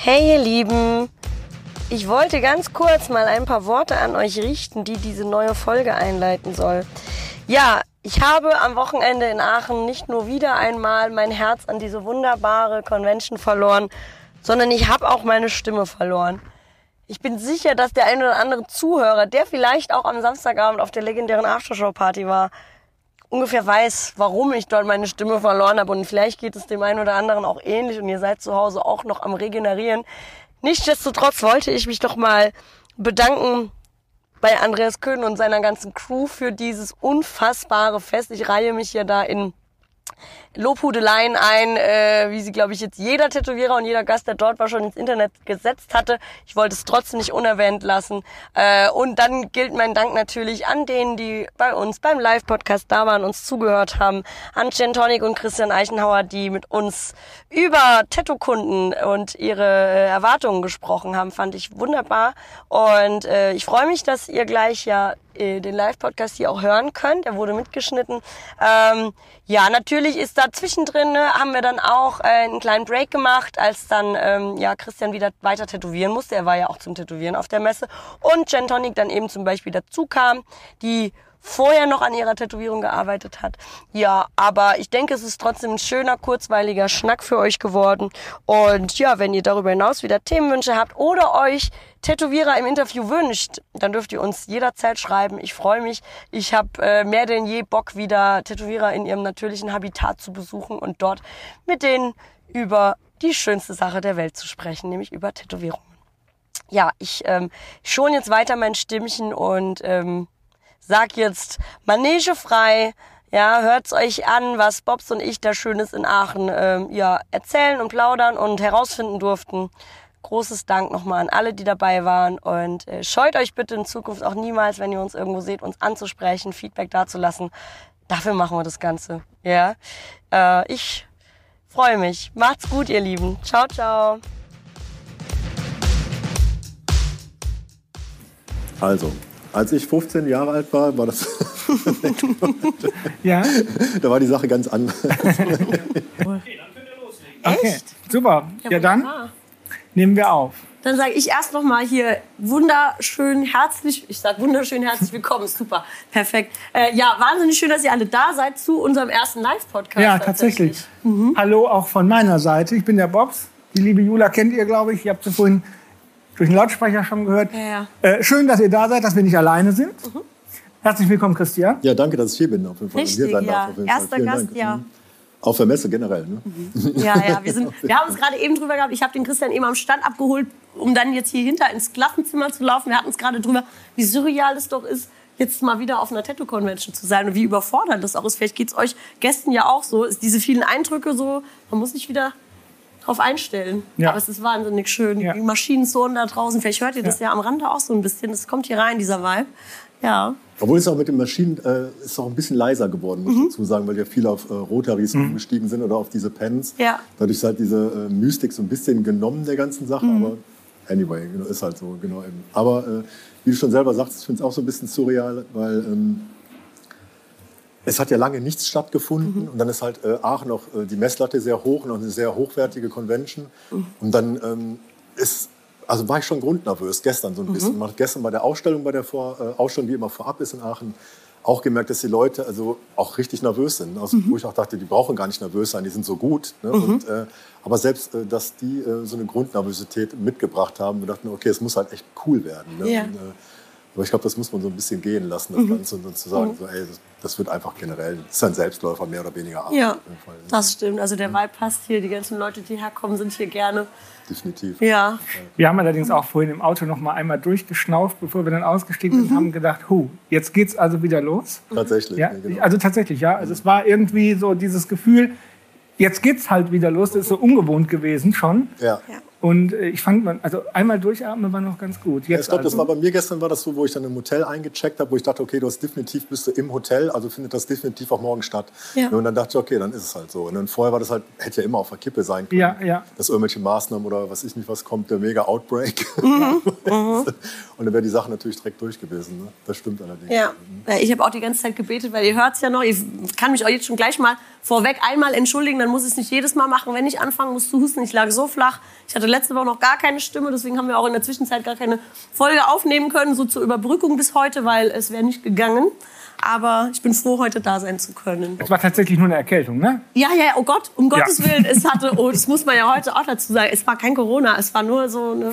Hey ihr Lieben, ich wollte ganz kurz mal ein paar Worte an euch richten, die diese neue Folge einleiten soll. Ja, ich habe am Wochenende in Aachen nicht nur wieder einmal mein Herz an diese wunderbare Convention verloren, sondern ich habe auch meine Stimme verloren. Ich bin sicher, dass der ein oder andere Zuhörer, der vielleicht auch am Samstagabend auf der legendären Aftershow-Party war, ungefähr weiß, warum ich dort meine Stimme verloren habe. Und vielleicht geht es dem einen oder anderen auch ähnlich und ihr seid zu Hause auch noch am Regenerieren. Nichtsdestotrotz wollte ich mich doch mal bedanken bei Andreas Köhn und seiner ganzen Crew für dieses unfassbare Fest. Ich reihe mich ja da in Lobhudeleien ein, äh, wie sie, glaube ich, jetzt jeder Tätowierer und jeder Gast, der dort war, schon ins Internet gesetzt hatte. Ich wollte es trotzdem nicht unerwähnt lassen. Äh, und dann gilt mein Dank natürlich an denen, die bei uns beim Live-Podcast da waren, uns zugehört haben. An Jen Tonic und Christian Eichenhauer, die mit uns über Tattoo-Kunden und ihre äh, Erwartungen gesprochen haben. Fand ich wunderbar. Und äh, ich freue mich, dass ihr gleich ja äh, den Live-Podcast hier auch hören könnt. Er wurde mitgeschnitten. Ähm, ja, natürlich ist da zwischendrin, ne, haben wir dann auch äh, einen kleinen Break gemacht, als dann ähm, ja Christian wieder weiter tätowieren musste. Er war ja auch zum Tätowieren auf der Messe. Und Jen Tonic dann eben zum Beispiel dazu kam, die vorher noch an ihrer Tätowierung gearbeitet hat. Ja, aber ich denke, es ist trotzdem ein schöner, kurzweiliger Schnack für euch geworden. Und ja, wenn ihr darüber hinaus wieder Themenwünsche habt oder euch Tätowierer im Interview wünscht, dann dürft ihr uns jederzeit schreiben. Ich freue mich. Ich habe äh, mehr denn je Bock, wieder Tätowierer in ihrem natürlichen Habitat zu besuchen und dort mit denen über die schönste Sache der Welt zu sprechen, nämlich über Tätowierungen. Ja, ich ähm, schon jetzt weiter mein Stimmchen und ähm, sag jetzt Manege frei. Ja, hört's euch an, was Bobs und ich da Schönes in Aachen ähm, ja, erzählen und plaudern und herausfinden durften. Großes Dank nochmal an alle, die dabei waren und äh, scheut euch bitte in Zukunft auch niemals, wenn ihr uns irgendwo seht, uns anzusprechen, Feedback dazulassen. Dafür machen wir das Ganze. Ja, äh, ich freue mich. Macht's gut, ihr Lieben. Ciao, ciao. Also, als ich 15 Jahre alt war, war das. ja. Da war die Sache ganz anders. okay, super. Ja, dann nehmen wir auf. Dann sage ich erst noch mal hier wunderschön herzlich, ich sage wunderschön herzlich willkommen, super, perfekt. Äh, ja, wahnsinnig schön, dass ihr alle da seid zu unserem ersten Live-Podcast. Ja, tatsächlich. tatsächlich. Mhm. Hallo auch von meiner Seite. Ich bin der Bobs. Die liebe Jula kennt ihr, glaube ich. Ihr habt sie vorhin durch den Lautsprecher schon gehört. Ja, ja. Äh, schön, dass ihr da seid, dass wir nicht alleine sind. Mhm. Herzlich willkommen, Christian. Ja, danke, dass ich hier bin. Auf jeden Fall. Richtig, hier sein ja. Darf, Erster Gast, Dank. ja. Mhm. Auf der Messe generell, ne? Mhm. Ja, ja, wir, sind, wir haben uns gerade eben drüber gehabt. Ich habe den Christian eben am Stand abgeholt, um dann jetzt hier hinter ins Klassenzimmer zu laufen. Wir hatten uns gerade drüber, wie surreal es doch ist, jetzt mal wieder auf einer Tattoo-Convention zu sein und wie überfordert das auch ist. Vielleicht geht es euch Gästen ja auch so. Ist diese vielen Eindrücke so, man muss sich wieder drauf einstellen. Ja. Aber es ist wahnsinnig schön. Ja. Die Maschinenzonen da draußen, vielleicht hört ihr das ja. ja am Rande auch so ein bisschen. Das kommt hier rein, dieser Vibe. Ja. Obwohl es auch mit den Maschinen äh, ist auch ein bisschen leiser geworden, muss ich mhm. dazu sagen, weil ja viele auf äh, Rotaries mhm. umgestiegen sind oder auf diese Pens. Ja. Dadurch ist halt diese äh, Mystik so ein bisschen genommen der ganzen Sache, mhm. aber anyway, genau, ist halt so, genau eben. Aber äh, wie du schon selber sagst, ich finde es auch so ein bisschen surreal, weil ähm, es hat ja lange nichts stattgefunden mhm. und dann ist halt äh, Aachen auch äh, die Messlatte sehr hoch, noch eine sehr hochwertige Convention. Mhm. Und dann ähm, ist, also war ich schon grundnervös gestern so ein bisschen. Mhm. Man hat gestern bei der Ausstellung, bei der Vor, äh, Ausstellung, die immer vorab ist in Aachen, auch gemerkt, dass die Leute also auch richtig nervös sind. Also, mhm. Wo ich auch dachte, die brauchen gar nicht nervös sein, die sind so gut. Ne? Mhm. Und, äh, aber selbst, äh, dass die äh, so eine Grundnervosität mitgebracht haben, wir dachten, okay, es muss halt echt cool werden. Ne? Ja. Und, aber ich glaube, das muss man so ein bisschen gehen lassen, das mhm. Ganze, und zu sagen, mhm. so, ey, das, das, wird einfach generell, das ist ein Selbstläufer, mehr oder weniger. Art, ja, das stimmt. Also der Vibe passt hier, die ganzen Leute, die herkommen, sind hier gerne. Definitiv. Ja. Wir haben allerdings auch vorhin im Auto noch mal einmal durchgeschnauft, bevor wir dann ausgestiegen sind, mhm. und haben gedacht, hu, jetzt geht's also wieder los. Tatsächlich. Ja, genau. Also tatsächlich, ja. Also es war irgendwie so dieses Gefühl, jetzt geht's halt wieder los. Das ist so ungewohnt gewesen schon. Ja. ja. Und äh, ich fand, also einmal durchatmen war noch ganz gut. Jetzt ja, ich glaube, also. das war bei mir gestern war das so, wo ich dann im Hotel eingecheckt habe, wo ich dachte, okay, du hast definitiv bist du im Hotel, also findet das definitiv auch morgen statt. Ja. Und dann dachte ich, okay, dann ist es halt so. Und dann vorher war das halt, hätte ja immer auf der Kippe sein können. Ja, ja. Dass irgendwelche Maßnahmen oder was ich nicht was kommt, der mega Outbreak. Mhm. mhm. Und dann wäre die Sache natürlich direkt durch gewesen. Ne? Das stimmt allerdings. Ja, ich habe auch die ganze Zeit gebetet, weil ihr hört es ja noch. Ich kann mich auch jetzt schon gleich mal vorweg einmal entschuldigen, dann muss ich es nicht jedes Mal machen. Wenn ich anfangen muss zu husten, ich lag so flach, ich hatte letzte Woche noch gar keine Stimme, deswegen haben wir auch in der Zwischenzeit gar keine Folge aufnehmen können, so zur Überbrückung bis heute, weil es wäre nicht gegangen. Aber ich bin froh, heute da sein zu können. Es war tatsächlich nur eine Erkältung, ne? Ja, ja, oh Gott, um ja. Gottes Willen. Es hatte, oh, das muss man ja heute auch dazu sagen, es war kein Corona, es war nur so eine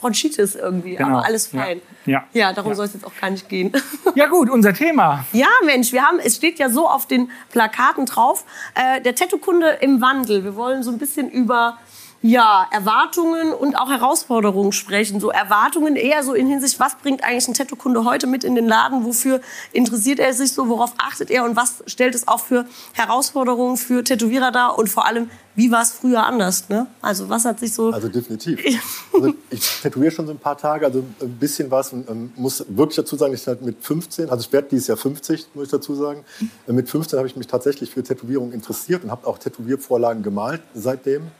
Bronchitis irgendwie. Genau. Aber alles fein. Ja, ja. ja darum ja. soll es jetzt auch gar nicht gehen. Ja gut, unser Thema. Ja, Mensch, wir haben, es steht ja so auf den Plakaten drauf, äh, der Tattoo-Kunde im Wandel. Wir wollen so ein bisschen über ja, Erwartungen und auch Herausforderungen sprechen. So Erwartungen eher so in Hinsicht, was bringt eigentlich ein Tattoo-Kunde heute mit in den Laden? Wofür interessiert er sich so? Worauf achtet er? Und was stellt es auch für Herausforderungen für Tätowierer dar? Und vor allem, wie war es früher anders? Ne? Also was hat sich so... Also definitiv. also ich tätowiere schon so ein paar Tage, also ein bisschen was. Und ähm, muss wirklich dazu sagen, ich halt mit 15, also ich werde dieses Jahr 50, muss ich dazu sagen. Mhm. Mit 15 habe ich mich tatsächlich für Tätowierung interessiert und habe auch Tätowiervorlagen gemalt seitdem.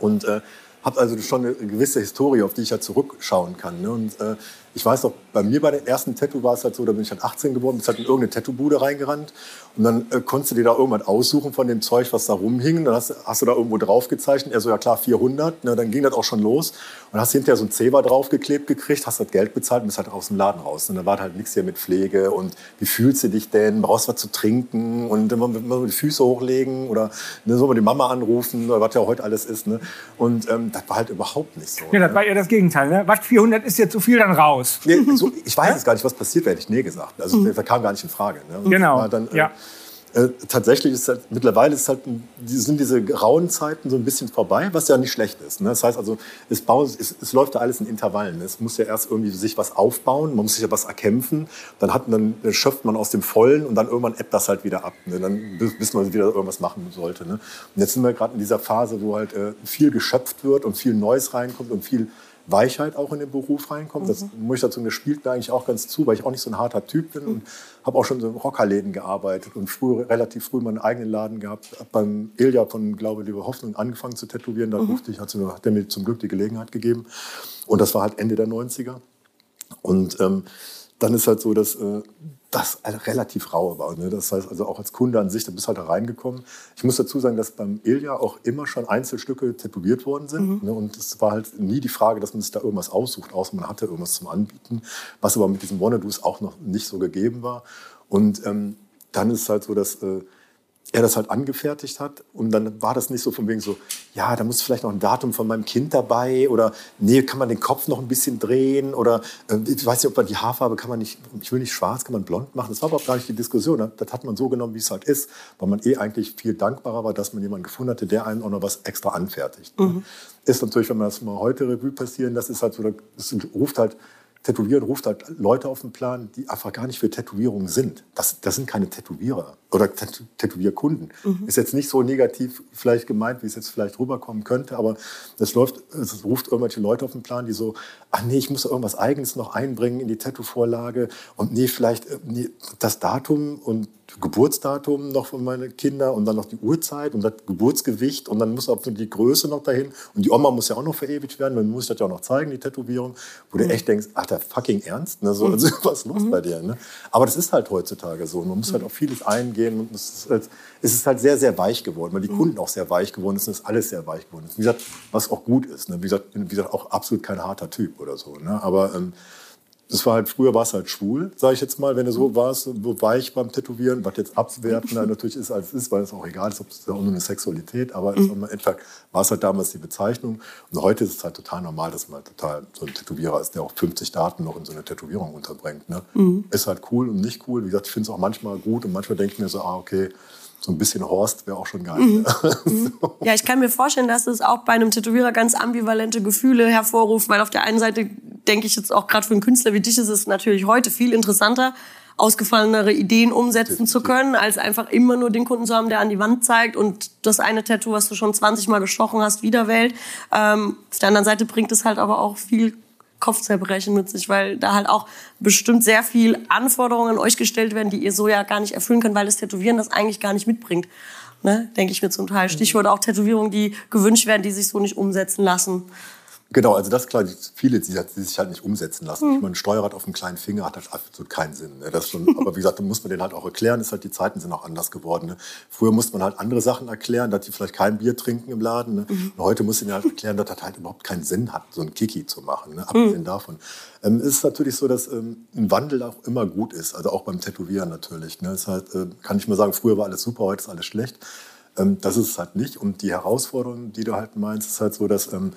Und äh, habe also schon eine gewisse Historie, auf die ich ja zurückschauen kann. Ne? Und äh, ich weiß noch, bei mir bei dem ersten Tattoo war es halt so, da bin ich halt 18 geworden, bin halt in irgendeine Tattoo-Bude reingerannt und dann äh, konntest du dir da irgendwas aussuchen von dem Zeug, was da rumhing. Dann hast, hast du da irgendwo drauf gezeichnet. Er so, ja klar, 400. Ne, dann ging das auch schon los. Und hast hinterher so ein Zewa draufgeklebt gekriegt, hast das Geld bezahlt und bist halt aus dem Laden raus. Und dann war halt nichts hier mit Pflege und wie fühlst du dich denn? Brauchst du was zu trinken? Und immer, immer die Füße hochlegen oder ne, soll man die Mama anrufen, oder was ja heute alles ist. Ne? Und ähm, das war halt überhaupt nicht so. Ja, das ne? war ja das Gegenteil. Ne? Was 400 ist dir zu viel, dann raus raus. Nee, so, ich weiß jetzt gar nicht, was passiert wäre, hätte ich nee gesagt. Also mhm. das kam gar nicht in Frage. Ne? Genau. Dann, äh, ja. Äh, tatsächlich ist halt, mittlerweile ist halt, sind diese grauen Zeiten so ein bisschen vorbei, was ja nicht schlecht ist. Ne? Das heißt also, es, bauen, es, es, läuft ja alles in Intervallen. Es muss ja erst irgendwie sich was aufbauen, man muss sich ja was erkämpfen, dann, hat, dann schöpft man aus dem Vollen und dann irgendwann ebbt das halt wieder ab. Ne? Dann, bis man wieder irgendwas machen sollte. Ne? Und jetzt sind wir gerade in dieser Phase, wo halt äh, viel geschöpft wird und viel Neues reinkommt und viel Weichheit auch in den Beruf reinkommt. Mhm. Das muss ich dazu, das spielt mir eigentlich auch ganz zu, weil ich auch nicht so ein harter Typ bin und habe auch schon so in Rockerläden gearbeitet und früh, relativ früh meinen eigenen Laden gehabt. Hab beim Ilja von Glaube, Liebe Hoffnung angefangen zu tätowieren. Da mhm. durfte ich, hat, hat er mir zum Glück die Gelegenheit gegeben. Und das war halt Ende der 90er. Und ähm, dann ist halt so, dass äh, das relativ rau war. Ne? Das heißt also auch als Kunde an sich, da bist halt da reingekommen. Ich muss dazu sagen, dass beim Ilja auch immer schon Einzelstücke tätowiert worden sind. Mhm. Ne? Und es war halt nie die Frage, dass man sich da irgendwas aussucht, außer man hatte irgendwas zum Anbieten, was aber mit diesen Wannadoos auch noch nicht so gegeben war. Und ähm, dann ist es halt so, dass äh, er das halt angefertigt hat. Und dann war das nicht so von wegen so, ja, da muss vielleicht noch ein Datum von meinem Kind dabei oder nee, kann man den Kopf noch ein bisschen drehen oder äh, ich weiß nicht, ob man die Haarfarbe kann man nicht, ich will nicht schwarz, kann man blond machen. Das war aber auch gar nicht die Diskussion. Ne? Das hat man so genommen, wie es halt ist, weil man eh eigentlich viel dankbarer war, dass man jemanden gefunden hatte, der einen auch noch was extra anfertigt. Ne? Mhm. Ist natürlich, wenn man das mal heute Revue passieren, das ist halt so, das ruft halt Tätowieren ruft halt Leute auf den Plan, die einfach gar nicht für Tätowierungen sind. Das, das sind keine Tätowierer oder Tätowierkunden. Mhm. Ist jetzt nicht so negativ vielleicht gemeint, wie es jetzt vielleicht rüberkommen könnte, aber es läuft, es ruft irgendwelche Leute auf den Plan, die so, ach nee, ich muss irgendwas Eigenes noch einbringen in die Tattoo-Vorlage und nee, vielleicht äh, nee, das Datum und Geburtsdatum noch von meinen Kindern und dann noch die Uhrzeit und das Geburtsgewicht und dann muss auch die Größe noch dahin und die Oma muss ja auch noch verewigt werden, dann muss ich das ja auch noch zeigen, die Tätowierung, wo du mhm. echt denkst, ach, der fucking Ernst, ne? so, also, was ist los mhm. bei dir? Ne? Aber das ist halt heutzutage so, man muss halt mhm. auf vieles eingehen und es ist, halt, es ist halt sehr, sehr weich geworden, weil die mhm. Kunden auch sehr weich geworden sind, es ist alles sehr weich geworden. Wie gesagt, was auch gut ist, ne? wie, gesagt, wie gesagt, auch absolut kein harter Typ oder so, ne? aber ähm, das war halt, früher war es halt schwul, sage ich jetzt mal, wenn du so warst, so weich beim Tätowieren, was jetzt abwertender natürlich ist, als es ist, weil es auch egal ist, ob es da um eine Sexualität, aber mhm. etwa war es halt damals die Bezeichnung. Und heute ist es halt total normal, dass man halt total so ein Tätowierer ist, der auch 50 Daten noch in so eine Tätowierung unterbringt. Ne? Mhm. Ist halt cool und nicht cool. Wie gesagt, ich finde es auch manchmal gut und manchmal denke ich mir so, ah, okay, so ein bisschen Horst wäre auch schon geil. Mhm. mhm. so. Ja, ich kann mir vorstellen, dass es auch bei einem Tätowierer ganz ambivalente Gefühle hervorruft, weil auf der einen Seite denke ich jetzt auch gerade für einen Künstler wie dich ist es natürlich heute viel interessanter, ausgefallenere Ideen umsetzen zu können, als einfach immer nur den Kunden zu haben, der an die Wand zeigt und das eine Tattoo, was du schon 20 Mal gestochen hast, wieder wählt. Ähm, auf der anderen Seite bringt es halt aber auch viel Kopfzerbrechen mit sich, weil da halt auch bestimmt sehr viel Anforderungen an euch gestellt werden, die ihr so ja gar nicht erfüllen könnt, weil das Tätowieren das eigentlich gar nicht mitbringt. Ne? Denke ich mir zum Teil. Stichwort auch Tätowierungen, die gewünscht werden, die sich so nicht umsetzen lassen. Genau, also das ist klar, viele, die, die sich halt nicht umsetzen lassen. Mhm. Ich meine, ein Steuerrad auf einem kleinen Finger hat halt absolut keinen Sinn. Ne? Das schon, aber wie gesagt, da muss man den halt auch erklären. Ist halt, die Zeiten sind auch anders geworden. Ne? Früher musste man halt andere Sachen erklären, dass die vielleicht kein Bier trinken im Laden. Ne? Mhm. Und heute muss man halt erklären, dass das halt überhaupt keinen Sinn hat, so ein Kiki zu machen. Ne? Abgesehen mhm. davon. Ähm, es ist natürlich so, dass ähm, ein Wandel auch immer gut ist. Also auch beim Tätowieren natürlich. Ne? Ist halt, äh, kann ich mal sagen, früher war alles super, heute ist alles schlecht. Ähm, das ist es halt nicht. Und die Herausforderung, die du halt meinst, ist halt so, dass ähm,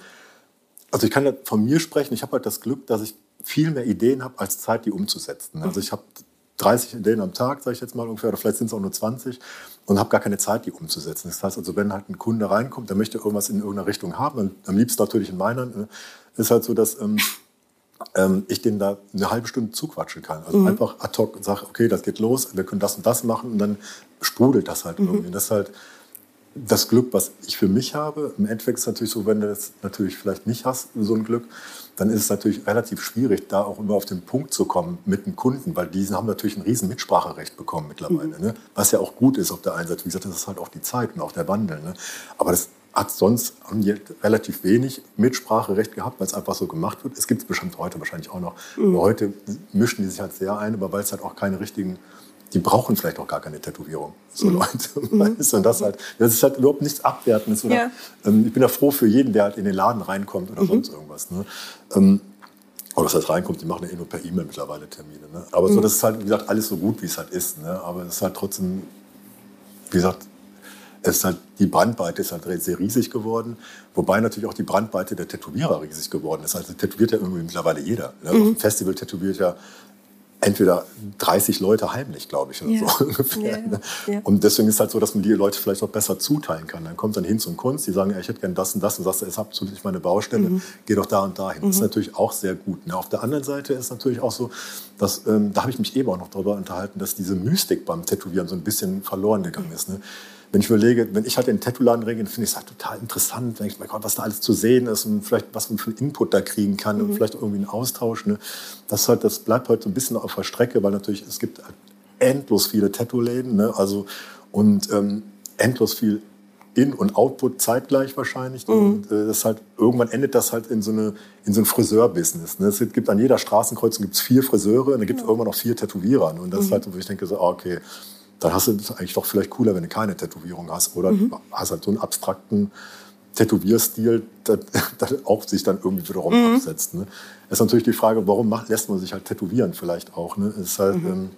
also ich kann ja von mir sprechen. Ich habe halt das Glück, dass ich viel mehr Ideen habe, als Zeit, die umzusetzen. Also ich habe 30 Ideen am Tag, sage ich jetzt mal ungefähr, oder vielleicht sind es auch nur 20 und habe gar keine Zeit, die umzusetzen. Das heißt also, wenn halt ein Kunde reinkommt, der möchte irgendwas in irgendeiner Richtung haben, und am liebsten natürlich in meiner, ne, ist halt so, dass ähm, ähm, ich den da eine halbe Stunde zuquatschen kann. Also mhm. einfach ad hoc sage, okay, das geht los, wir können das und das machen und dann sprudelt das halt mhm. irgendwie. Das ist halt das Glück, was ich für mich habe. Im Endeffekt ist es natürlich so, wenn du das natürlich vielleicht nicht hast, so ein Glück, dann ist es natürlich relativ schwierig, da auch immer auf den Punkt zu kommen mit dem Kunden, weil die haben natürlich ein riesen Mitspracherecht bekommen mittlerweile. Mhm. Ne? Was ja auch gut ist auf der einen Seite. Wie gesagt, das ist halt auch die Zeit und auch der Wandel. Ne? Aber das hat sonst haben die relativ wenig Mitspracherecht gehabt, weil es einfach so gemacht wird. Es gibt es bestimmt heute wahrscheinlich auch noch. Mhm. Aber heute mischen die sich halt sehr ein, aber weil es halt auch keine richtigen die brauchen vielleicht auch gar keine Tätowierung, so mhm. Leute. Mhm. Und das, halt, das ist halt überhaupt nichts Abwertendes. Oder, ja. ähm, ich bin ja froh für jeden, der halt in den Laden reinkommt oder mhm. sonst irgendwas. Ne? Ähm, oder das heißt reinkommt, die machen ja eh nur per E-Mail mittlerweile Termine. Ne? Aber so, mhm. das ist halt, wie gesagt, alles so gut, wie es halt ist. Ne? Aber es ist halt trotzdem, wie gesagt, es ist halt, die Brandweite ist halt sehr riesig geworden, wobei natürlich auch die Brandweite der Tätowierer riesig geworden ist. Also tätowiert ja irgendwie mittlerweile jeder. Ne? Mhm. Auf dem Festival tätowiert ja entweder 30 Leute heimlich, glaube ich, oder so ungefähr. Ja, ja. Und deswegen ist es halt so, dass man die Leute vielleicht auch besser zuteilen kann. Dann kommt dann hin zum Kunst, die sagen, ich hätte gerne das und das und sagst, das ist absolut nicht meine Baustelle, mhm. geh doch da und dahin. Mhm. Das ist mhm. natürlich auch sehr gut. Ne? Auf der anderen Seite ist natürlich auch so, dass, ähm, da habe ich mich eben auch noch darüber unterhalten, dass diese Mystik beim Tätowieren so ein bisschen verloren gegangen ist. Ne? Wenn ich überlege, wenn ich halt in den Tattoo-Laden rede, finde ich es halt total interessant, wenn ich, mein Gott, was da alles zu sehen ist und vielleicht was man für einen Input da kriegen kann mhm. und vielleicht irgendwie einen Austausch. Ne? Das, halt, das bleibt heute so ein bisschen auf der Strecke, weil natürlich es gibt halt endlos viele Tattoo-Läden, ne? also und ähm, endlos viel in- und Output zeitgleich wahrscheinlich. Mhm. Und äh, das halt, irgendwann endet das halt in so, eine, in so ein Friseur-Business. Ne? Es gibt an jeder Straßenkreuzung gibt's vier Friseure und da gibt es ja. irgendwann noch vier Tätowierer. Ne? Und das mhm. ist halt, wo ich denke, so, ah, okay, dann hast du es eigentlich doch vielleicht cooler, wenn du keine Tätowierung hast. Oder mhm. hast halt so einen abstrakten Tätowierstil, der, der auch sich dann irgendwie wiederum mhm. absetzt. Ne? ist natürlich die Frage, warum macht, lässt man sich halt tätowieren vielleicht auch. Ne? ist halt, mhm. ähm,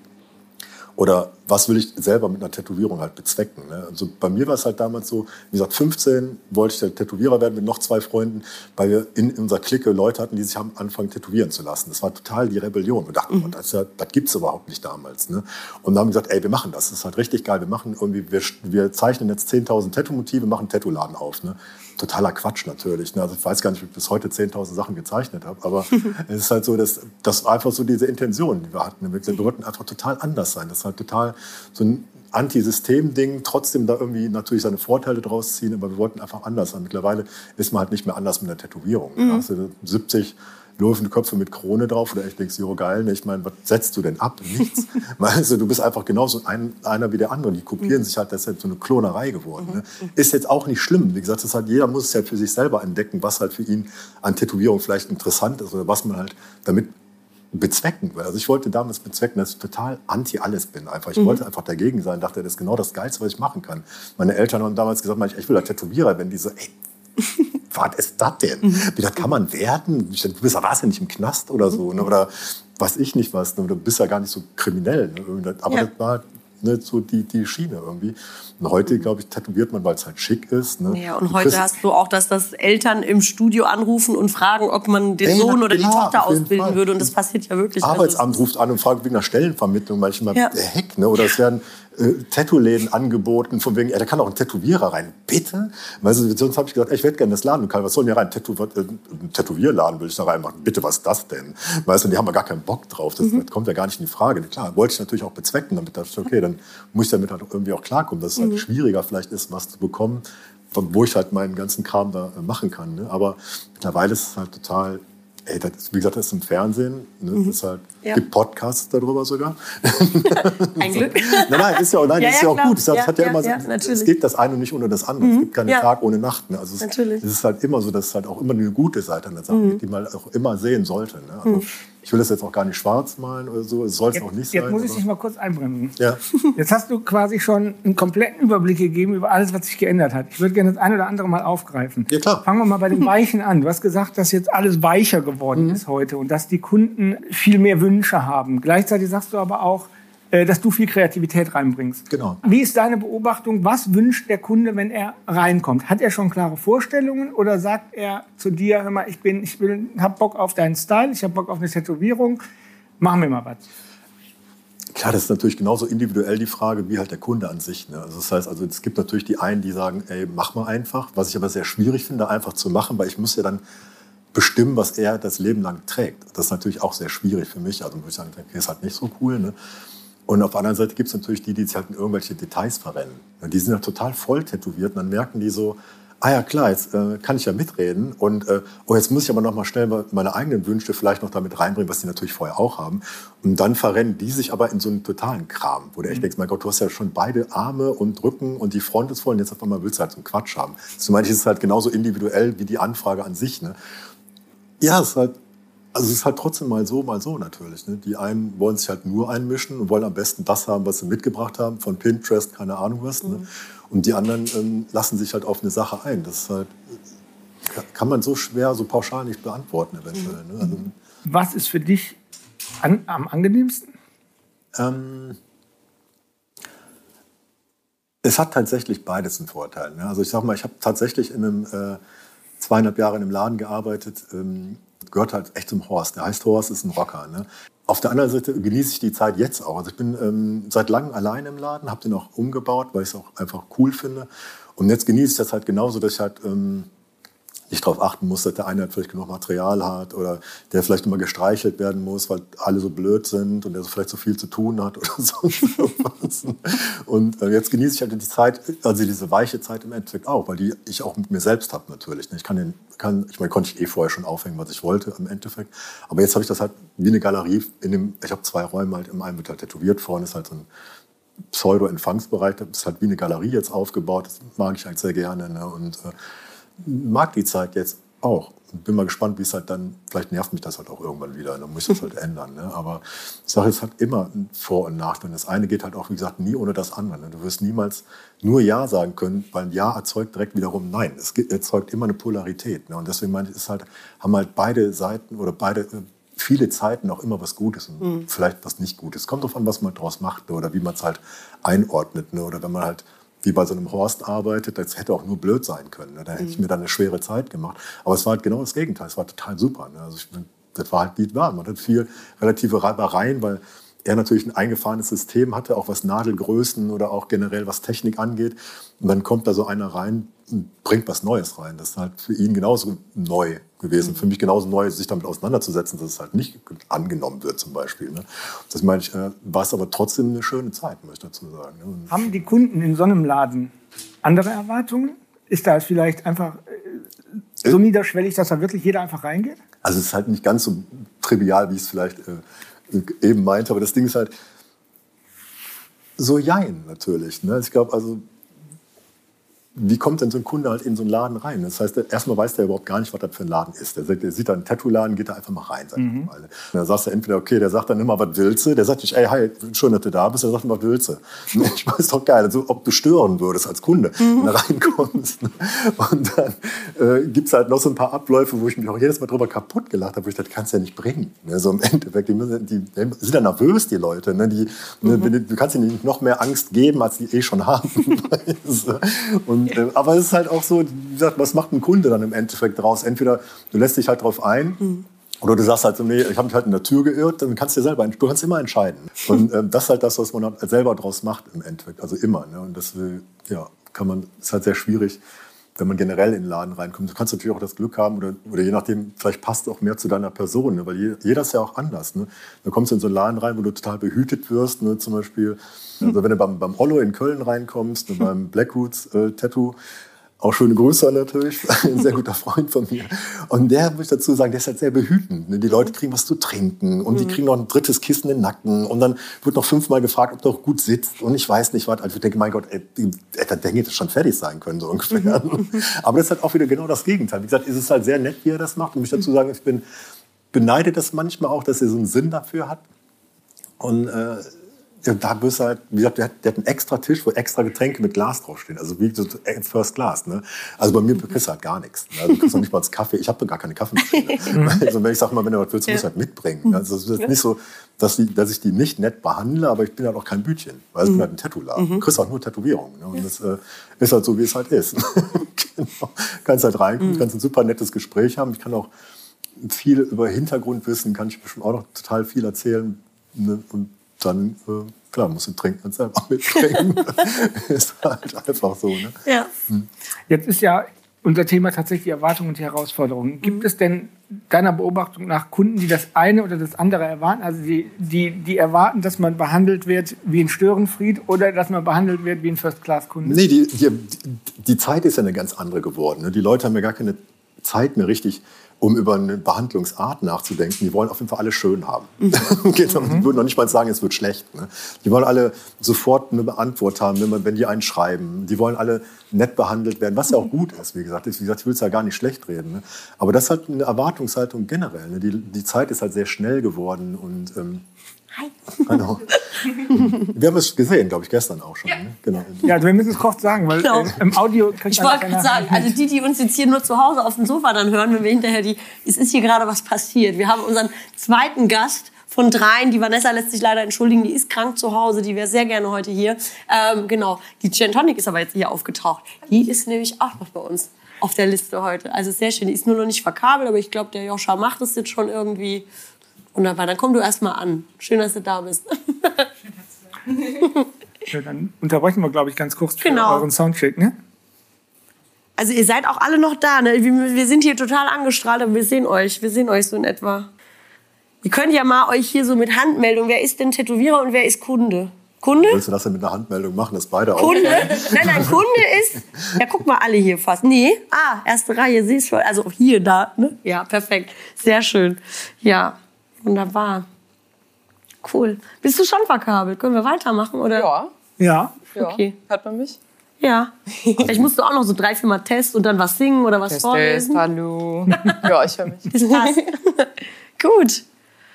oder was will ich selber mit einer Tätowierung halt bezwecken? Ne? Also bei mir war es halt damals so, wie gesagt, 15 wollte ich der Tätowierer werden mit noch zwei Freunden, weil wir in unserer Clique Leute hatten, die sich haben angefangen tätowieren zu lassen. Das war total die Rebellion. Wir dachten, mhm. das, ja, das gibt's überhaupt nicht damals. Ne? Und dann haben wir gesagt, ey, wir machen das. Das ist halt richtig geil. Wir machen irgendwie, wir, wir zeichnen jetzt 10.000 Tattoo-Motive, machen einen Tattoo-Laden auf. Ne? Totaler Quatsch natürlich. Ne? Also ich weiß gar nicht, ob ich bis heute 10.000 Sachen gezeichnet habe, aber es ist halt so, dass das einfach so diese Intention, die wir hatten. Wir wollten einfach total anders sein. Das ist halt total so ein Anti-System-Ding, trotzdem da irgendwie natürlich seine Vorteile draus ziehen, aber wir wollten einfach anders sein. Mittlerweile ist man halt nicht mehr anders mit der Tätowierung. Mhm. Du 70 laufende Köpfe mit Krone drauf oder echt denkst, jo geil, ne? ich meine, was setzt du denn ab? Nichts. also, du bist einfach genauso ein, einer wie der andere. Die kopieren mhm. sich halt, das ist halt so eine Klonerei geworden. Ne? Mhm. Ist jetzt auch nicht schlimm. Wie gesagt, das halt, jeder muss es ja für sich selber entdecken, was halt für ihn an Tätowierung vielleicht interessant ist oder was man halt damit bezwecken will. Also ich wollte damals bezwecken, dass ich total anti alles bin. Einfach. Ich mhm. wollte einfach dagegen sein. Dachte, das ist genau das Geilste, was ich machen kann. Meine Eltern haben damals gesagt, ich will ein Tätowierer, wenn die so, ey, was ist das denn? Mhm. Wie das kann man werden? Du bist ja was ja nicht im Knast oder so, ne? oder was ich nicht was, ne? du bist ja gar nicht so kriminell. Ne? Aber ja. das war ne, so die, die Schiene irgendwie. Und heute, glaube ich, tätowiert man, weil es halt schick ist. Ne? Ja, und heute hast du auch, dass das Eltern im Studio anrufen und fragen, ob man den Ey, Sohn oder die Tochter ausbilden Fall. würde. Und das passiert ja wirklich. Arbeitsamt ruft an und fragt wegen einer Stellenvermittlung manchmal. Ja. Heck, ne? Oder es werden äh, Tattoo-Läden angeboten, von wegen, ja, da kann auch ein Tätowierer rein. Bitte? Weißt du, sonst habe ich gesagt, ey, ich werde gerne das Laden. Kann, was soll denn hier rein? Tätow äh, ein Tätowierladen will ich da reinmachen. Bitte, was ist das denn? Weißt du, die haben ja gar keinen Bock drauf. Das, mhm. das, kommt ja gar nicht in die Frage. Klar, wollte ich natürlich auch bezwecken, damit das okay, dann muss ich damit halt irgendwie auch klarkommen, dass es halt mhm. schwieriger vielleicht ist, was zu bekommen, wo ich halt meinen ganzen Kram da äh, machen kann. Ne? Aber mittlerweile ist es halt total Ey, das, wie gesagt, das ist im Fernsehen. Ne? Mhm. Es halt, ja. gibt Podcasts darüber sogar. Ein Glück. nein, nein, ist ja, nein, ja, ist ja, auch gut. Es, ja, hat ja, immer, es geht das eine nicht ohne das andere. Mhm. Es gibt keinen Tag ohne Nacht. Ne? Also es, natürlich. es ist halt immer so, dass es halt auch immer eine gute Seite an der Sache mhm. gibt, die man auch immer sehen sollte. Ne? Also, mhm. Ich will das jetzt auch gar nicht schwarz malen oder so. Es soll es auch nicht sein. Jetzt muss ich dich mal kurz einbremsen. Ja. Jetzt hast du quasi schon einen kompletten Überblick gegeben über alles, was sich geändert hat. Ich würde gerne das eine oder andere mal aufgreifen. Ja, klar. Fangen wir mal bei dem Weichen an. Du hast gesagt, dass jetzt alles weicher geworden mhm. ist heute und dass die Kunden viel mehr Wünsche haben. Gleichzeitig sagst du aber auch, äh, dass du viel Kreativität reinbringst. Genau. Wie ist deine Beobachtung? Was wünscht der Kunde, wenn er reinkommt? Hat er schon klare Vorstellungen oder sagt er zu dir, hör mal, ich bin, ich will, hab Bock auf deinen Style, ich hab Bock auf eine Tätowierung, machen wir mal was? Klar, das ist natürlich genauso individuell die Frage wie halt der Kunde an sich. Ne? Also das heißt, also es gibt natürlich die einen, die sagen, ey, mach mal einfach, was ich aber sehr schwierig finde, einfach zu machen, weil ich muss ja dann bestimmen, was er das Leben lang trägt. Das ist natürlich auch sehr schwierig für mich. Also muss ich sagen, okay, ist halt nicht so cool. Ne? Und auf der anderen Seite gibt es natürlich die, die sich halt in irgendwelche Details verrennen. Die sind ja total voll tätowiert und dann merken die so, ah ja klar, jetzt äh, kann ich ja mitreden und äh, oh, jetzt muss ich aber noch mal schnell meine eigenen Wünsche vielleicht noch damit reinbringen, was die natürlich vorher auch haben. Und dann verrennen die sich aber in so einen totalen Kram, wo du echt mhm. denkst, mein Gott, du hast ja schon beide Arme und Rücken und die Front ist voll und jetzt auf einmal willst du halt so einen Quatsch haben. So meine ich, ist halt genauso individuell wie die Anfrage an sich. Ne? Ja, es ist halt also es ist halt trotzdem mal so, mal so natürlich. Ne? Die einen wollen sich halt nur einmischen und wollen am besten das haben, was sie mitgebracht haben, von Pinterest, keine Ahnung was. Ne? Mhm. Ne? Und die anderen ähm, lassen sich halt auf eine Sache ein. Das ist halt, kann man so schwer, so pauschal nicht beantworten eventuell. Ne? Also, was ist für dich an, am angenehmsten? Ähm, es hat tatsächlich beides einen Vorteil. Ne? Also ich sag mal, ich habe tatsächlich in einem äh, zweieinhalb Jahre in einem Laden gearbeitet. Ähm, gehört halt echt zum Horst. Der heißt Horst, ist ein Rocker. Ne? Auf der anderen Seite genieße ich die Zeit jetzt auch. Also ich bin ähm, seit langem allein im Laden, habe den auch umgebaut, weil ich es auch einfach cool finde. Und jetzt genieße ich das halt genauso, dass ich halt ähm, nicht darauf achten muss, dass der eine halt vielleicht genug Material hat oder der vielleicht immer gestreichelt werden muss, weil alle so blöd sind und der vielleicht so viel zu tun hat oder so. und äh, jetzt genieße ich halt die Zeit, also diese weiche Zeit im Endeffekt auch, weil die ich auch mit mir selbst habe natürlich. Ne? Ich kann den, kann, ich meine, konnte ich eh vorher schon aufhängen, was ich wollte im Endeffekt. Aber jetzt habe ich das halt wie eine Galerie in dem, ich habe zwei Räume halt, im einen wird halt tätowiert, vorne ist halt so ein Pseudo-Empfangsbereich, das ist halt wie eine Galerie jetzt aufgebaut, das mag ich eigentlich sehr gerne. Ne? Und äh, mag die Zeit jetzt auch. Bin mal gespannt, wie es halt dann, vielleicht nervt mich das halt auch irgendwann wieder, dann muss ich das halt ändern. Ne? Aber ich sage, es hat immer Vor- und Nachteile. Das eine geht halt auch, wie gesagt, nie ohne das andere. Ne? Du wirst niemals nur Ja sagen können, weil ein Ja erzeugt direkt wiederum Nein. Es erzeugt immer eine Polarität. Ne? Und deswegen meine ich, ist halt, haben halt beide Seiten oder beide, äh, viele Zeiten auch immer was Gutes und mhm. vielleicht was nicht Gutes. Kommt drauf an, was man daraus macht ne? oder wie man es halt einordnet. Ne? Oder wenn man halt wie bei so einem Horst arbeitet, das hätte auch nur blöd sein können. Ne? Da hätte ich mhm. mir dann eine schwere Zeit gemacht. Aber es war halt genau das Gegenteil. Es war total super. Ne? Also ich, das war halt wie es war. Man hat viel relative Reibereien, weil er natürlich ein eingefahrenes System hatte, auch was Nadelgrößen oder auch generell was Technik angeht. Und dann kommt da so einer rein und bringt was Neues rein. Das ist halt für ihn genauso neu gewesen. Mhm. Für mich genauso neu, sich damit auseinanderzusetzen, dass es halt nicht angenommen wird zum Beispiel. Ne? Das meine ich, äh, war es aber trotzdem eine schöne Zeit, möchte ich dazu sagen. Ne? Haben die Kunden in so einem Laden andere Erwartungen? Ist da vielleicht einfach äh, so äh, niederschwellig, dass da wirklich jeder einfach reingeht? Also es ist halt nicht ganz so trivial, wie es vielleicht äh, eben meinte, aber das Ding ist halt so jein natürlich. Ne? Ich glaube, also wie kommt denn so ein Kunde halt in so einen Laden rein? Das heißt, erstmal weiß der überhaupt gar nicht, was das für ein Laden ist. Der, der sieht da einen Tattoo-Laden, geht da einfach mal rein. Mhm. Dann sagst du entweder, okay, der sagt dann immer, was willst du? Der sagt nicht, ey, hi, schön, dass du da bist. Der sagt immer, was willst du? Ich weiß doch geil, also, ob du stören würdest als Kunde, mhm. wenn du reinkommst. Und dann äh, gibt es halt noch so ein paar Abläufe, wo ich mich auch jedes Mal drüber kaputt gelacht habe, wo ich dachte, das kannst du ja nicht bringen. Ne? So im Endeffekt, die, müssen, die, die sind ja nervös, die Leute. Ne? Die, ne, mhm. Du kannst ihnen nicht noch mehr Angst geben, als die eh schon haben. Und, äh, aber es ist halt auch so, wie gesagt, was macht ein Kunde dann im Endeffekt draus? Entweder du lässt dich halt drauf ein. Mhm. Oder du sagst halt so, nee, ich habe mich halt in der Tür geirrt, dann kannst du dir selber, du kannst immer entscheiden. Und ähm, das ist halt das, was man halt selber draus macht im Endeffekt, also immer. Ne? Und das äh, ja, kann man, ist halt sehr schwierig, wenn man generell in den Laden reinkommt. Du kannst natürlich auch das Glück haben, oder, oder je nachdem, vielleicht passt es auch mehr zu deiner Person, ne? weil jeder ist ja auch anders. Ne? Da kommst du in so einen Laden rein, wo du total behütet wirst, ne? zum Beispiel. Also wenn du beim, beim Hollow in Köln reinkommst, ne? beim Blackroots äh, Tattoo, auch schöne Grüße natürlich, ein sehr guter Freund von mir. Und der, muss ich dazu sagen, der ist halt sehr behütend. Ne? Die Leute kriegen was zu trinken und mhm. die kriegen noch ein drittes Kissen in den Nacken. Und dann wird noch fünfmal gefragt, ob du auch gut sitzt. Und ich weiß nicht was. Also ich denke, mein Gott, ey, der hätte schon fertig sein können, so ungefähr. Mhm. Aber das ist halt auch wieder genau das Gegenteil. Wie gesagt, ist es halt sehr nett, wie er das macht. Und mich dazu sagen, ich bin beneide das manchmal auch, dass er so einen Sinn dafür hat. Und äh, ja, da bist du halt, wie gesagt, der hat, der hat einen extra Tisch, wo extra Getränke mit Glas draufstehen. Also wie so First Class. Ne? Also bei mir kriegst du halt gar nichts. Ne? Also du kriegst auch nicht mal das Kaffee. Ich habe gar keine Kaffeemaschine. also wenn ich sage mal, wenn du was willst, musst du halt mitbringen. Also es ist nicht so, dass, die, dass ich die nicht nett behandle, aber ich bin halt auch kein Bütchen. Weil ich bin halt ein Tattoo-Laden. Du kriegst halt nur Tätowierungen. Ne? Und das äh, ist halt so, wie es halt ist. genau. Kannst halt reinkommen, kannst ein super nettes Gespräch haben. Ich kann auch viel über Hintergrundwissen, kann ich bestimmt auch noch total viel erzählen. Ne? Und dann, äh, klar, musst du trinken und selber mitbringen. ist halt einfach so. Ne? Ja. Hm. Jetzt ist ja unser Thema tatsächlich die Erwartungen und die Herausforderungen. Gibt mhm. es denn deiner Beobachtung nach Kunden, die das eine oder das andere erwarten? Also die, die, die erwarten, dass man behandelt wird wie ein Störenfried oder dass man behandelt wird wie ein First-Class-Kunde? Nee, die, die, die Zeit ist ja eine ganz andere geworden. Ne? Die Leute haben ja gar keine Zeit mehr richtig um über eine Behandlungsart nachzudenken. Die wollen auf jeden Fall alle schön haben. Mhm. die würden noch nicht mal sagen, es wird schlecht. Ne? Die wollen alle sofort eine Antwort haben, wenn, man, wenn die einen schreiben. Die wollen alle nett behandelt werden, was ja auch gut ist. Wie gesagt, wie gesagt ich will es ja gar nicht schlecht reden. Ne? Aber das ist halt eine Erwartungshaltung generell. Ne? Die, die Zeit ist halt sehr schnell geworden und ähm, Hi. Hallo. Wir haben es gesehen, glaube ich, gestern auch schon. Ja, ne? genau. ja also wir müssen es kurz sagen, weil genau. äh, im Audio Ich wollte gerade sagen, also die, die uns jetzt hier nur zu Hause auf dem Sofa dann hören, wenn wir hinterher die, es ist hier gerade was passiert. Wir haben unseren zweiten Gast von dreien. Die Vanessa lässt sich leider entschuldigen, die ist krank zu Hause, die wäre sehr gerne heute hier. Ähm, genau, die Gin Tonic ist aber jetzt hier aufgetaucht. Die ist nämlich auch noch bei uns auf der Liste heute. Also sehr schön. Die ist nur noch nicht verkabelt, aber ich glaube, der Joscha macht es jetzt schon irgendwie. Wunderbar, dann komm du erst mal an. Schön, dass du da bist. ja, dann unterbrechen wir, glaube ich, ganz kurz für genau. euren Soundcheck, ne? Also ihr seid auch alle noch da, ne? Wir sind hier total angestrahlt, aber wir sehen euch. Wir sehen euch so in etwa. Ihr könnt ja mal euch hier so mit Handmeldung, wer ist denn Tätowierer und wer ist Kunde? Kunde? Willst du das denn mit einer Handmeldung machen, dass beide auch? Kunde? Nein, nein, Kunde ist. Ja, guck mal, alle hier fast. Nee. Ah, erste Reihe, siehst du schon. Also hier, da. Ne? Ja, perfekt. Sehr schön. Ja. Wunderbar. Cool. Bist du schon verkabelt? Können wir weitermachen, oder? Ja. Ja. Okay. Hört man mich? Ja. Vielleicht musst du auch noch so drei, vier Mal testen und dann was singen oder was Test, vorlesen. Test, hallo. ja, ich höre mich. Das passt. Gut.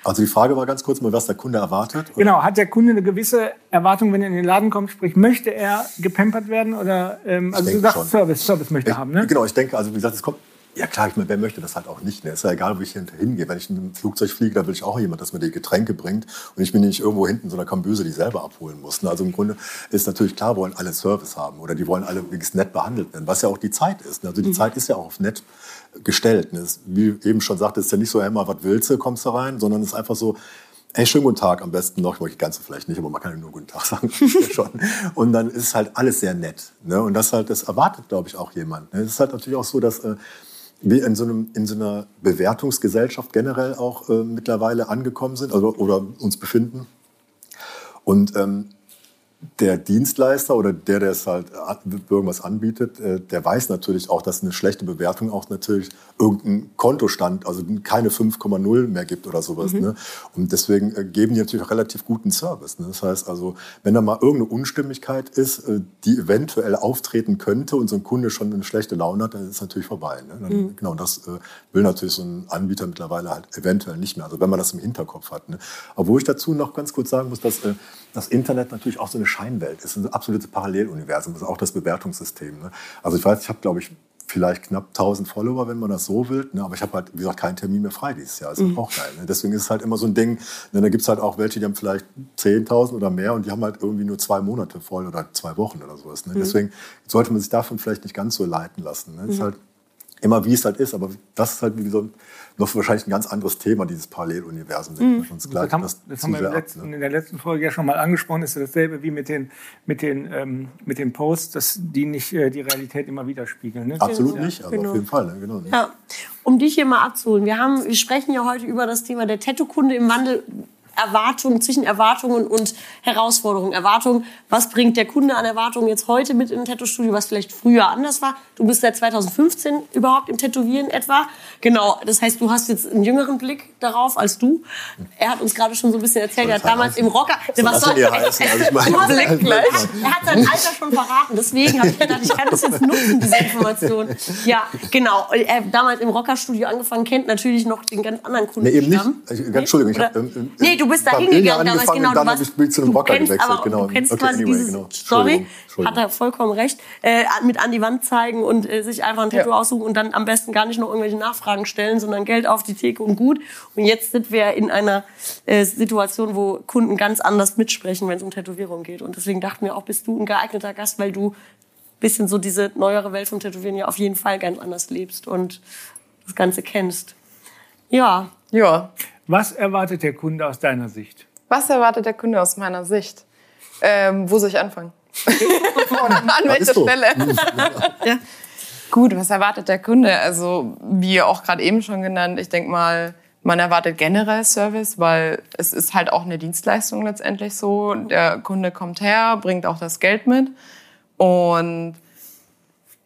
Also die Frage war ganz kurz mal, was der Kunde erwartet. Oder? Genau, hat der Kunde eine gewisse Erwartung, wenn er in den Laden kommt, sprich, möchte er gepampert werden oder ähm, also du sagst schon. Service, Service möchte ich, haben, ne? Genau, ich denke, also wie gesagt, es kommt ja klar, ich meine, wer möchte das halt auch nicht. Ne? Ist ja egal, wo ich hingehe. Wenn ich in einem Flugzeug fliege, da will ich auch jemand, dass mir die Getränke bringt und ich bin nicht irgendwo hinten so einer Kamböse, die selber abholen muss. Ne? Also im Grunde ist natürlich klar, wollen alle Service haben oder die wollen alle wenigstens nett behandelt werden, was ja auch die Zeit ist. Ne? Also die mhm. Zeit ist ja auch auf nett gestellt. Ne? Wie eben schon sagte, ist ja nicht so, hey, mal, was willst du, kommst du rein, sondern es ist einfach so, Hey, schönen guten Tag, am besten noch, ich ganz vielleicht nicht, aber man kann ja nur guten Tag sagen. schon. Und dann ist halt alles sehr nett. Ne? Und das halt, das erwartet, glaube ich, auch jemand. Ne? Es ist halt natürlich auch so, dass äh, wir in so, einem, in so einer Bewertungsgesellschaft generell auch äh, mittlerweile angekommen sind also, oder uns befinden. Und ähm, der Dienstleister oder der, der es halt irgendwas anbietet, äh, der weiß natürlich auch, dass eine schlechte Bewertung auch natürlich irgendeinen Kontostand, also keine 5,0 mehr gibt oder sowas. Mhm. Ne? Und deswegen äh, geben die natürlich auch relativ guten Service. Ne? Das heißt also, wenn da mal irgendeine Unstimmigkeit ist, äh, die eventuell auftreten könnte und so ein Kunde schon eine schlechte Laune hat, dann ist es natürlich vorbei. Ne? Dann, mhm. Genau, das will natürlich so ein Anbieter mittlerweile halt eventuell nicht mehr. Also wenn man das im Hinterkopf hat. Ne? Obwohl ich dazu noch ganz kurz sagen muss, dass das Internet natürlich auch so eine Scheinwelt ist, ein absolutes Paralleluniversum, das ist auch das Bewertungssystem. Ne? Also ich weiß, ich habe, glaube ich, vielleicht knapp 1000 Follower, wenn man das so will. Ne? Aber ich habe halt, wie gesagt, keinen Termin mehr frei dieses Jahr. Ist mhm. auch geil. Ne? Deswegen ist es halt immer so ein Ding. Ne? Da gibt es halt auch welche, die haben vielleicht 10.000 oder mehr und die haben halt irgendwie nur zwei Monate voll oder zwei Wochen oder sowas. Ne? Mhm. Deswegen sollte man sich davon vielleicht nicht ganz so leiten lassen. Ne? Mhm. Ist halt immer, wie es halt ist. Aber das ist halt wie so noch wahrscheinlich ein ganz anderes Thema, dieses Paralleluniversum. Mhm. Uns gleich, das haben, das das haben wir letzten, ab, ne? in der letzten Folge ja schon mal angesprochen. Ist dasselbe wie mit den, mit den, ähm, mit den Posts, dass die nicht äh, die Realität immer widerspiegeln. Ne? Absolut ja, nicht, also genau. auf jeden Fall. Ne? Genau, Ja. Um dich hier mal abzuholen. Wir, haben, wir sprechen ja heute über das Thema der Tattoo-Kunde im Wandel Erwartungen, zwischen Erwartungen und Herausforderungen. Erwartungen, was bringt der Kunde an Erwartungen jetzt heute mit in ein Tattoo-Studio, was vielleicht früher anders war. Du bist seit 2015 überhaupt im Tätowieren etwa. Genau, das heißt, du hast jetzt einen jüngeren Blick darauf als du. Er hat uns gerade schon so ein bisschen erzählt, er hat damals im Rocker... Was soll das heißen? Also ich meine, er hat sein Alter schon verraten, deswegen habe ich gedacht, ich kann das jetzt nutzen, diese Information. Ja, genau. Er hat damals im Rockerstudio angefangen, kennt natürlich noch den ganz anderen Kunden. Nee, eben nicht. Entschuldigung, ich hab, ähm, nee, du bist da hingegangen damals, genau. Dann habe ich zu einem Rocker kennst, gewechselt. Aber, genau. Du kennst okay, quasi anyway, diese genau. Story, hat er vollkommen recht, äh, mit an die Wand zeigen und äh, sich einfach ein Tattoo ja. aussuchen und dann am besten gar nicht noch irgendwelche Nachfragen stellen, sondern Geld auf die Theke und gut. Und jetzt sind wir in einer äh, Situation, wo Kunden ganz anders mitsprechen, wenn es um Tätowierung geht. Und deswegen dachten wir auch, bist du ein geeigneter Gast, weil du bisschen so diese neuere Welt vom Tätowieren ja auf jeden Fall ganz anders lebst und das Ganze kennst. Ja. Ja. Was erwartet der Kunde aus deiner Sicht? Was erwartet der Kunde aus meiner Sicht? Ähm, wo soll ich anfangen? An welcher Stelle? ja. Gut, was erwartet der Kunde? Also, wie auch gerade eben schon genannt, ich denke mal, man erwartet generell Service, weil es ist halt auch eine Dienstleistung letztendlich so. Der Kunde kommt her, bringt auch das Geld mit. Und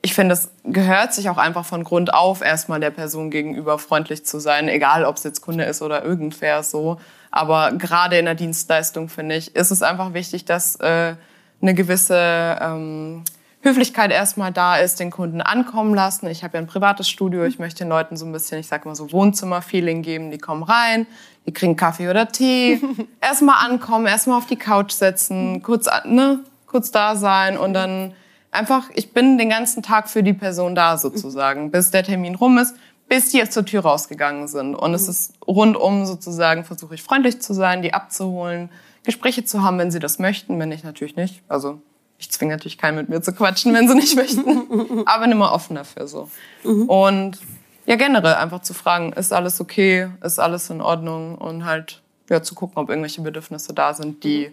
ich finde, es gehört sich auch einfach von Grund auf, erstmal der Person gegenüber freundlich zu sein, egal ob es jetzt Kunde ist oder irgendwer so. Aber gerade in der Dienstleistung, finde ich, ist es einfach wichtig, dass äh, eine gewisse ähm, Höflichkeit erstmal da ist, den Kunden ankommen lassen. Ich habe ja ein privates Studio, ich möchte den Leuten so ein bisschen, ich sag mal so Wohnzimmer-Feeling geben. Die kommen rein, die kriegen Kaffee oder Tee, erstmal ankommen, erstmal auf die Couch setzen, kurz, ne, kurz da sein und dann einfach, ich bin den ganzen Tag für die Person da sozusagen, bis der Termin rum ist, bis die jetzt zur Tür rausgegangen sind. Und es ist rundum sozusagen, versuche ich freundlich zu sein, die abzuholen, Gespräche zu haben, wenn sie das möchten, wenn ich natürlich nicht. Also ich zwinge natürlich keinen mit mir zu quatschen, wenn sie nicht möchten, aber bin immer offen dafür so. Und ja, generell einfach zu fragen, ist alles okay, ist alles in Ordnung und halt ja, zu gucken, ob irgendwelche Bedürfnisse da sind, die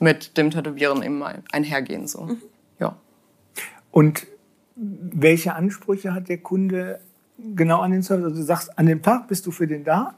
mit dem Tätowieren eben mal einhergehen. So. Mhm. Und welche Ansprüche hat der Kunde genau an den Service? Also du sagst, an dem Tag bist du für den da.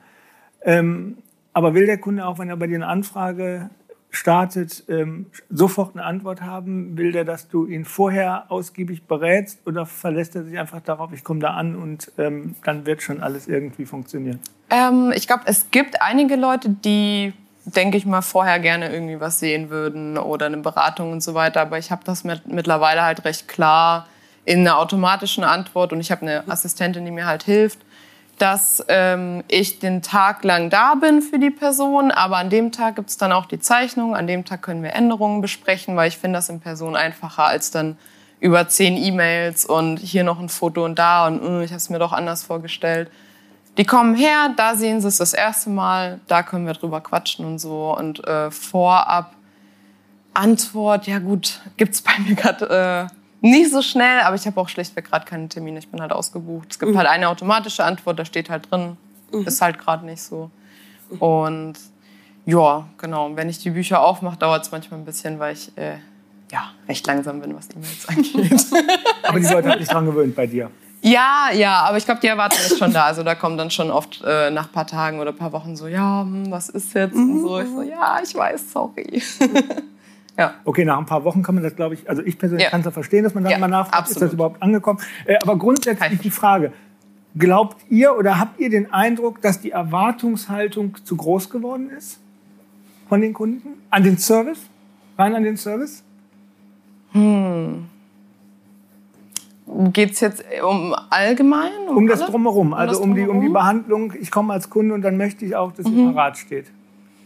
Ähm, aber will der Kunde auch, wenn er bei dir eine Anfrage startet, ähm, sofort eine Antwort haben? Will der, dass du ihn vorher ausgiebig berätst oder verlässt er sich einfach darauf, ich komme da an und ähm, dann wird schon alles irgendwie funktionieren? Ähm, ich glaube, es gibt einige Leute, die denke ich mal, vorher gerne irgendwie was sehen würden oder eine Beratung und so weiter. Aber ich habe das mit, mittlerweile halt recht klar in einer automatischen Antwort und ich habe eine Assistentin, die mir halt hilft, dass ähm, ich den Tag lang da bin für die Person, aber an dem Tag gibt's dann auch die Zeichnung, an dem Tag können wir Änderungen besprechen, weil ich finde das in Person einfacher als dann über zehn E-Mails und hier noch ein Foto und da und uh, ich habe es mir doch anders vorgestellt. Die kommen her, da sehen sie es das erste Mal, da können wir drüber quatschen und so. Und äh, vorab Antwort, ja gut, gibt's bei mir gerade äh, nicht so schnell, aber ich habe auch schlichtweg gerade keinen Termin, ich bin halt ausgebucht. Es gibt mhm. halt eine automatische Antwort, da steht halt drin, mhm. ist halt gerade nicht so. Und ja, genau, wenn ich die Bücher aufmache, dauert es manchmal ein bisschen, weil ich äh, ja, recht langsam bin, was E-Mails angeht. aber die Leute haben sich dran gewöhnt bei dir. Ja, ja, aber ich glaube, die Erwartung ist schon da. Also da kommt dann schon oft äh, nach paar Tagen oder paar Wochen so, ja, hm, was ist jetzt? Und so. Ich so, ja, ich weiß, sorry. ja. Okay, nach ein paar Wochen kann man das, glaube ich, also ich persönlich ja. kann es ja verstehen, dass man dann ja, mal nachfragt, absolut. ist das überhaupt angekommen? Äh, aber grundsätzlich die Frage, glaubt ihr oder habt ihr den Eindruck, dass die Erwartungshaltung zu groß geworden ist von den Kunden an den Service? Rein an den Service? Hm. Geht es jetzt um allgemein? Um, um das Drumherum, um also um, die, um die Behandlung. Ich komme als Kunde und dann möchte ich auch, dass mhm. ihr parat steht.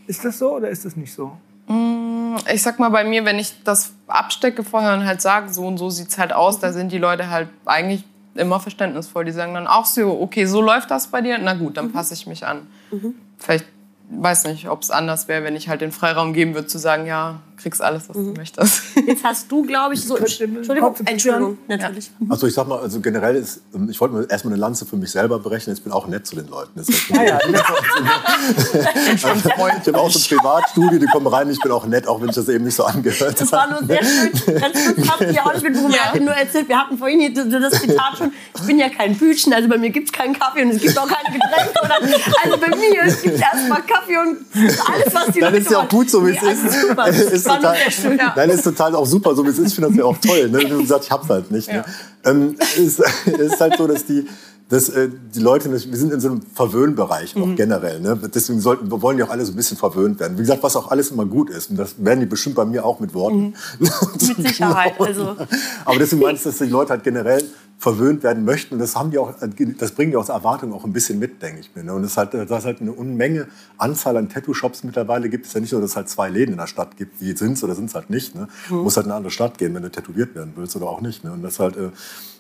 Ist das so oder ist das nicht so? Mm, ich sag mal bei mir, wenn ich das abstecke vorher und halt sage, so und so sieht es halt aus, da sind die Leute halt eigentlich immer verständnisvoll. Die sagen dann auch so, okay, so läuft das bei dir, na gut, dann mhm. passe ich mich an. Mhm. Vielleicht weiß nicht, ob es anders wäre, wenn ich halt den Freiraum geben würde, zu sagen, ja, kriegst alles, was mhm. du möchtest. Jetzt hast du, glaube ich, so. Entschuldigung, Entschuldigung, natürlich. Ja. Also ich sag mal, also generell ist, ähm, ich wollte mir erstmal eine Lanze für mich selber berechnen. Ich bin auch nett zu den Leuten. Das heißt, ah, ja, ich habe auch so ein Privatstudio, die kommen rein, ich bin auch nett, auch wenn ich das eben nicht so angehört Das war nur sehr schön. Ganz kurz habt ihr auch nicht mitbekommen. Ja. Er nur erzählt, wir hatten vorhin hier das Zitat schon, ich bin ja kein Bütchen, also bei mir gibt es keinen Kaffee und es gibt auch keine Getränke. Oder, also bei mir gibt es erstmal Kaffee Kaffee und alles, was die Dann ist ja auch gut, so wie es ist. Super. ist total, ja. Nein, ist total auch super, so wie es ist. Ich finde das ja auch toll. Ne? Du sagst, ich hab's halt nicht. Ne? Ja. Ne? Ähm, es ist halt so, dass die, dass äh, die Leute, wir sind in so einem Verwöhnbereich auch mhm. generell. Ne? Deswegen sollten, wir wollen ja auch alle so ein bisschen verwöhnt werden. Wie gesagt, was auch alles immer gut ist. Und das werden die bestimmt bei mir auch mit Worten. Mhm. mit Sicherheit. Also. Aber deswegen meinst du, dass die Leute halt generell verwöhnt werden möchten. Und das haben die auch, das bringen die aus Erwartung auch ein bisschen mit, denke ich mir. Ne? Und es halt, dass halt eine Unmenge Anzahl an Tattoo-Shops mittlerweile gibt. Es ist ja nicht so, dass es halt zwei Läden in der Stadt gibt, die sind es oder sind es halt nicht. Ne? Du mhm. musst halt in eine andere Stadt gehen, wenn du tätowiert werden willst oder auch nicht. Ne? Und das halt, äh,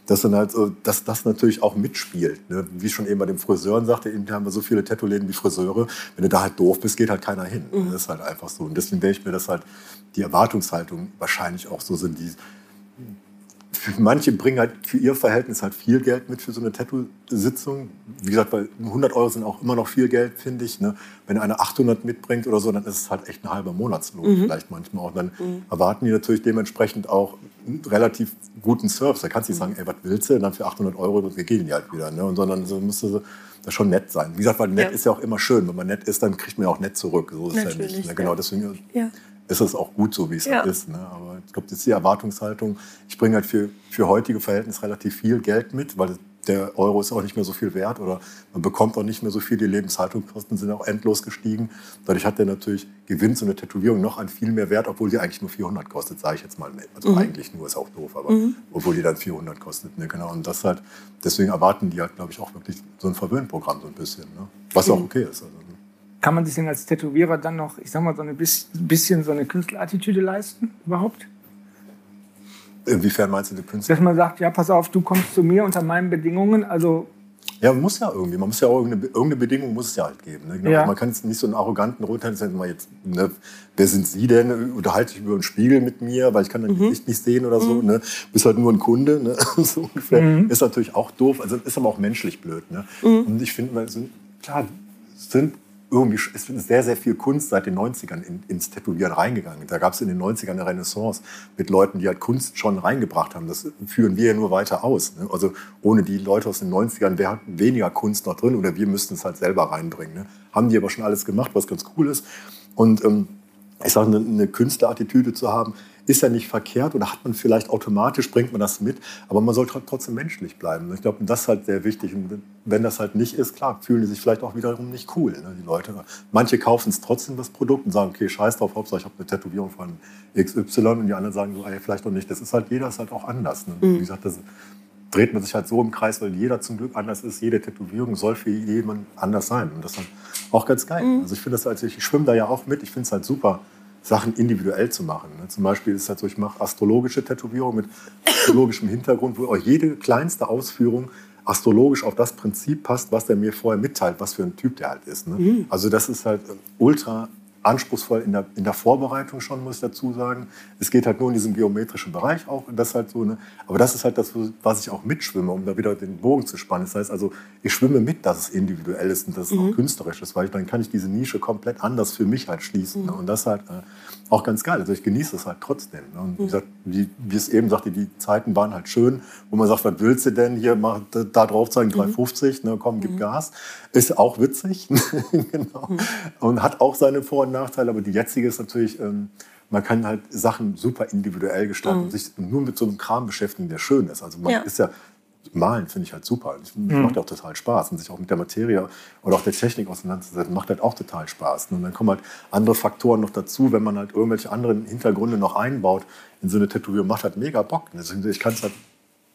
dass dann halt dass das natürlich auch mitspielt. Ne? Wie schon eben bei den Friseuren sagte, eben haben wir so viele Tattoo-Läden wie Friseure. Wenn du da halt doof bist, geht halt keiner hin. Mhm. Das ist halt einfach so. Und deswegen denke ich mir, dass halt die Erwartungshaltung wahrscheinlich auch so sind, die manche bringen halt für ihr Verhältnis halt viel Geld mit für so eine Tattoo-Sitzung. Wie gesagt, weil 100 Euro sind auch immer noch viel Geld, finde ich. Ne? Wenn einer 800 mitbringt oder so, dann ist es halt echt ein halber Monatslohn mhm. vielleicht manchmal auch. Dann mhm. erwarten die natürlich dementsprechend auch einen relativ guten Service. Da kannst du nicht sagen, ey, was willst du? Und dann für 800 Euro, dann gehen die halt wieder. Ne? Und sondern so müsste das schon nett sein. Wie gesagt, weil nett ja. ist ja auch immer schön. Wenn man nett ist, dann kriegt man ja auch nett zurück. So ist es ja nicht. Ne? Genau, deswegen ja ist es auch gut so, wie es ja. halt ist. Ne? Aber ich glaube, das ist die Erwartungshaltung. Ich bringe halt für, für heutige Verhältnisse relativ viel Geld mit, weil der Euro ist auch nicht mehr so viel wert oder man bekommt auch nicht mehr so viel. Die Lebenshaltungskosten sind auch endlos gestiegen. Dadurch hat der natürlich, gewinnt so eine Tätowierung noch an viel mehr Wert, obwohl die eigentlich nur 400 kostet, sage ich jetzt mal. Also mhm. eigentlich nur, ist auch doof, aber mhm. obwohl die dann 400 kostet. Ne? Genau. Und das halt, deswegen erwarten die halt, glaube ich, auch wirklich so ein Verwöhnprogramm so ein bisschen. Ne? Was mhm. auch okay ist. Also, ne? Kann man sich denn als Tätowierer dann noch, ich sag mal, so ein bisschen so eine Künstlerattitüde leisten überhaupt? Inwiefern meinst du die Künstler? Dass man sagt, ja, pass auf, du kommst zu mir unter meinen Bedingungen, also ja, man muss ja irgendwie, man muss ja auch irgendeine, irgendeine Bedingung muss es ja halt geben. Ne? Genau. Ja. Man kann jetzt nicht so einen arroganten runter mal jetzt, ne, wer sind Sie denn? Unterhalte ich über einen Spiegel mit mir, weil ich kann dein mhm. Gesicht nicht sehen oder so. Mhm. Ne? Bist halt nur ein Kunde, ne? so ungefähr. Mhm. Ist natürlich auch doof, also ist aber auch menschlich blöd. Ne? Mhm. Und ich finde, klar, sind irgendwie ist sehr, sehr viel Kunst seit den 90ern in, ins Tätowieren reingegangen. Da gab es in den 90ern eine Renaissance mit Leuten, die halt Kunst schon reingebracht haben. Das führen wir ja nur weiter aus. Ne? Also ohne die Leute aus den 90ern wäre weniger Kunst noch drin oder wir müssten es halt selber reinbringen. Ne? Haben die aber schon alles gemacht, was ganz cool ist. Und ähm, ich sage, eine, eine Künstlerattitüde zu haben, ist ja nicht verkehrt oder hat man vielleicht automatisch, bringt man das mit, aber man sollte trotzdem menschlich bleiben. Ich glaube, das ist halt sehr wichtig. Und wenn das halt nicht ist, klar, fühlen die sich vielleicht auch wiederum nicht cool, ne, die Leute. Manche kaufen es trotzdem, das Produkt, und sagen, okay, scheiß drauf, Hauptsache ich habe eine Tätowierung von XY und die anderen sagen so, ey, vielleicht doch nicht. Das ist halt, jeder ist halt auch anders. Ne? Mhm. Wie gesagt, das dreht man sich halt so im Kreis, weil jeder zum Glück anders ist. Jede Tätowierung soll für jeden anders sein. Und das ist halt auch ganz geil. Mhm. Also ich finde das halt, ich schwimme da ja auch mit, ich finde es halt super Sachen individuell zu machen. Ne? Zum Beispiel ist es halt so, ich mache astrologische Tätowierungen mit astrologischem Hintergrund, wo auch jede kleinste Ausführung astrologisch auf das Prinzip passt, was der mir vorher mitteilt, was für ein Typ der halt ist. Ne? Mhm. Also das ist halt ultra anspruchsvoll in der, in der Vorbereitung schon, muss ich dazu sagen. Es geht halt nur in diesem geometrischen Bereich auch. Das halt so eine, aber das ist halt das, was ich auch mitschwimme, um da wieder den Bogen zu spannen. Das heißt also, ich schwimme mit, dass es individuell ist und dass es mhm. auch künstlerisch ist, weil dann kann ich diese Nische komplett anders für mich halt schließen. Mhm. Und das halt äh, auch ganz geil. Also ich genieße es halt trotzdem. Ne? Und wie, mhm. gesagt, wie, wie es eben sagte, die Zeiten waren halt schön, wo man sagt, was willst du denn hier, mach, da drauf zeigen, 3,50, mhm. ne, komm, gib mhm. Gas. Ist auch witzig. genau. Und hat auch seine Vor- und Nachteile, aber die jetzige ist natürlich, ähm, man kann halt Sachen super individuell gestalten mhm. und sich nur mit so einem Kram beschäftigen, der schön ist. Also man ja. ist ja Malen finde ich halt super. Das mhm. macht auch total Spaß. Und sich auch mit der Materie oder auch der Technik auseinanderzusetzen, macht halt auch total Spaß. Und dann kommen halt andere Faktoren noch dazu, wenn man halt irgendwelche anderen Hintergründe noch einbaut in so eine Tätowierung, macht halt mega Bock. Ich kann es halt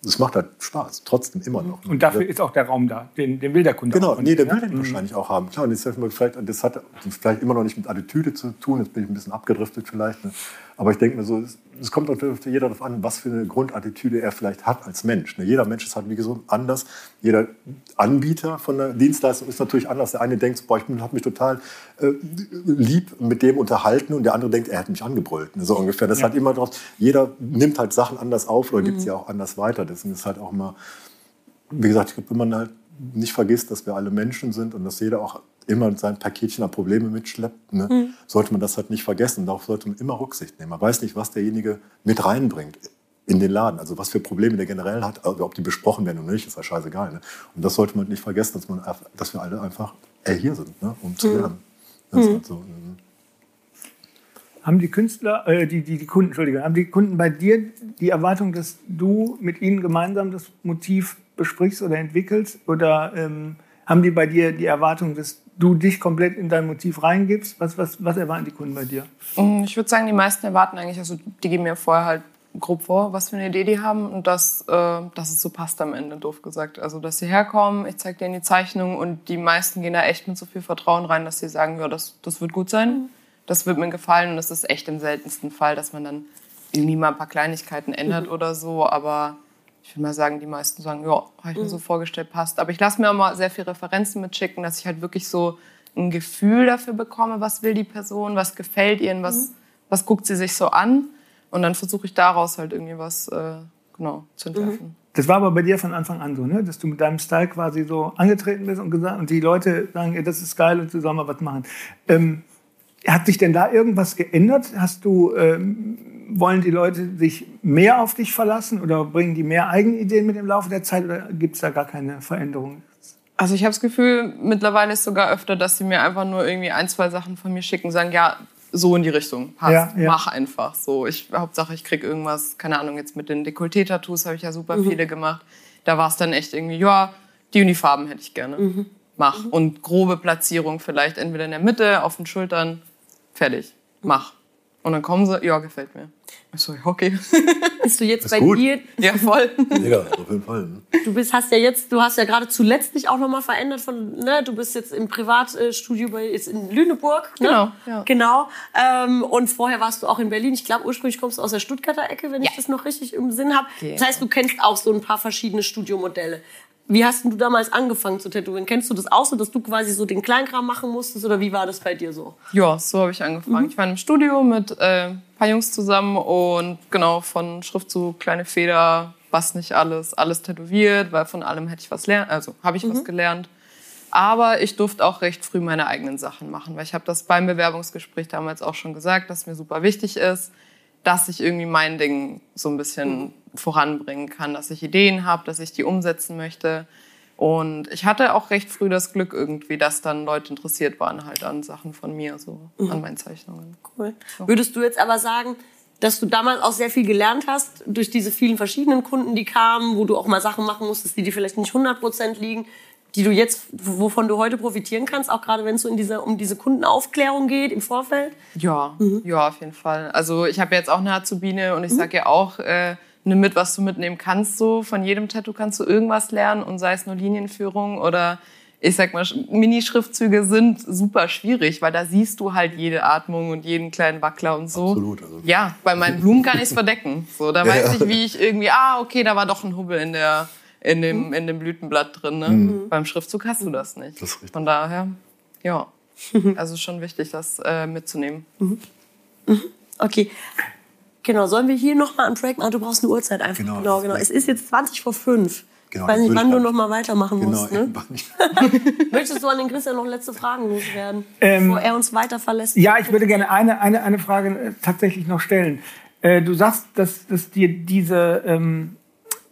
es macht halt Spaß, trotzdem immer noch. Und dafür ist auch der Raum da, den, den will der Kunde Genau, nee, der will den mhm. wahrscheinlich auch haben. Klar, und das, vielleicht, das hat vielleicht immer noch nicht mit Attitüde zu tun, jetzt bin ich ein bisschen abgedriftet vielleicht. Ne? Aber ich denke mir so, es kommt natürlich jeder darauf an, was für eine Grundattitüde er vielleicht hat als Mensch. Ne? Jeder Mensch ist halt, wie gesagt, anders. Jeder Anbieter von der Dienstleistung ist natürlich anders. Der eine denkt, boah, ich habe mich total äh, lieb mit dem unterhalten und der andere denkt, er hat mich angebrüllt. Ne? So ungefähr. Das ja. hat immer drauf. Jeder nimmt halt Sachen anders auf oder mhm. gibt sie auch anders weiter. Deswegen ist halt auch immer, wie gesagt, ich glaube, wenn man halt nicht vergisst, dass wir alle Menschen sind und dass jeder auch immer sein Paketchen an Probleme mitschleppt, ne, mhm. sollte man das halt nicht vergessen. Darauf sollte man immer Rücksicht nehmen. Man weiß nicht, was derjenige mit reinbringt in den Laden. Also was für Probleme der generell hat, also ob die besprochen werden oder nicht, ist ja scheißegal. Ne? Und das sollte man nicht vergessen, dass, man, dass wir alle einfach äh, hier sind, ne, um zu mhm. lernen. Das mhm. halt so. Mhm. Haben die Künstler, äh, die, die, die Kunden, Entschuldige, haben die Kunden bei dir die Erwartung, dass du mit ihnen gemeinsam das Motiv besprichst oder entwickelst? Oder ähm, haben die bei dir die Erwartung, dass du dich komplett in dein Motiv reingibst? Was, was, was erwarten die Kunden bei dir? Mm, ich würde sagen, die meisten erwarten eigentlich, also die geben mir vorher halt grob vor, was für eine Idee die haben und dass, äh, dass es so passt am Ende, doof gesagt. Also, dass sie herkommen, ich zeige denen die Zeichnung und die meisten gehen da echt mit so viel Vertrauen rein, dass sie sagen, ja, das, das wird gut sein. Mhm das wird mir gefallen und das ist echt im seltensten Fall, dass man dann irgendwie mal ein paar Kleinigkeiten ändert mhm. oder so. Aber ich würde mal sagen, die meisten sagen, ja, habe ich mir mhm. so vorgestellt, passt. Aber ich lasse mir auch mal sehr viele Referenzen mitschicken, dass ich halt wirklich so ein Gefühl dafür bekomme, was will die Person, was gefällt ihr, was, mhm. was guckt sie sich so an. Und dann versuche ich daraus halt irgendwie was äh, genau, zu mhm. entwerfen. Das war aber bei dir von Anfang an so, ne? dass du mit deinem Style quasi so angetreten bist und gesagt und die Leute sagen, ja, das ist geil und mal was machen. Ähm, hat sich denn da irgendwas geändert? Hast du, ähm, wollen die Leute sich mehr auf dich verlassen oder bringen die mehr eigene Ideen mit im Laufe der Zeit oder gibt es da gar keine Veränderung? Also ich habe das Gefühl, mittlerweile ist sogar öfter, dass sie mir einfach nur irgendwie ein, zwei Sachen von mir schicken, sagen, ja, so in die Richtung, passt, ja, ja. mach einfach so. Ich, Hauptsache, ich krieg irgendwas, keine Ahnung, jetzt mit den Dekolleté-Tattoos habe ich ja super mhm. viele gemacht. Da war es dann echt irgendwie, ja, die Unifarben hätte ich gerne. Mhm. Mach. Mhm. Und grobe Platzierung vielleicht entweder in der Mitte, auf den Schultern, fertig, mach. Und dann kommen sie, ja, gefällt mir. Ich so, okay. Bist du jetzt bei gut. dir? Ja, voll. Ja, auf jeden Fall. Ne? Du bist, hast ja jetzt, du hast ja gerade zuletzt dich auch nochmal verändert von, ne, du bist jetzt im Privatstudio bei, jetzt in Lüneburg. Ne? Genau, ja. Genau. Ähm, und vorher warst du auch in Berlin. Ich glaube, ursprünglich kommst du aus der Stuttgarter Ecke, wenn ja. ich das noch richtig im Sinn habe. Okay. Das heißt, du kennst auch so ein paar verschiedene Studiomodelle. Wie hast du damals angefangen zu tätowieren? Kennst du das auch so, dass du quasi so den Kleinkram machen musstest oder wie war das bei dir so? Ja, so habe ich angefangen. Mhm. Ich war im Studio mit äh, ein paar Jungs zusammen und genau von Schriftzug, kleine Feder, was nicht alles, alles tätowiert, weil von allem hätte ich was lernen, also habe ich mhm. was gelernt. Aber ich durfte auch recht früh meine eigenen Sachen machen, weil ich habe das beim Bewerbungsgespräch damals auch schon gesagt, dass mir super wichtig ist, dass ich irgendwie mein Ding so ein bisschen mhm. Voranbringen kann, dass ich Ideen habe, dass ich die umsetzen möchte. Und ich hatte auch recht früh das Glück irgendwie, dass dann Leute interessiert waren halt an Sachen von mir, so mhm. an meinen Zeichnungen. Cool. So. Würdest du jetzt aber sagen, dass du damals auch sehr viel gelernt hast durch diese vielen verschiedenen Kunden, die kamen, wo du auch mal Sachen machen musstest, die dir vielleicht nicht 100 Prozent liegen, die du jetzt, wovon du heute profitieren kannst, auch gerade wenn es so in diese, um diese Kundenaufklärung geht im Vorfeld? Ja, mhm. ja, auf jeden Fall. Also ich habe jetzt auch eine Azubine und ich mhm. sage ja auch, äh, nimm mit, was du mitnehmen kannst. So von jedem Tattoo kannst du irgendwas lernen und sei es nur Linienführung oder ich sag mal, Minischriftzüge sind super schwierig, weil da siehst du halt jede Atmung und jeden kleinen Wackler und so. Absolut. Also. Ja, bei meinen Blumen kann ich es verdecken. So, da ja, weiß ich, wie ich irgendwie, ah, okay, da war doch ein Hubbel in der in dem, mhm. in dem Blütenblatt drin. Ne? Mhm. Beim Schriftzug hast du das nicht. Das Von daher, ja. Also schon wichtig, das äh, mitzunehmen. Mhm. mhm. Okay. Genau, sollen wir hier nochmal am Track machen? Ah, du brauchst eine Uhrzeit einfach. Genau, genau. genau. Es ist jetzt 20 vor 5. Genau, ich weiß nicht, wann du noch mal weitermachen genau, musst. Ne? Möchtest du an den Christian noch letzte Fragen loswerden, ähm, bevor er uns weiter verlässt? Ja, ich würde gerne eine, eine, eine Frage äh, tatsächlich noch stellen. Äh, du sagst, dass, dass dir diese ähm,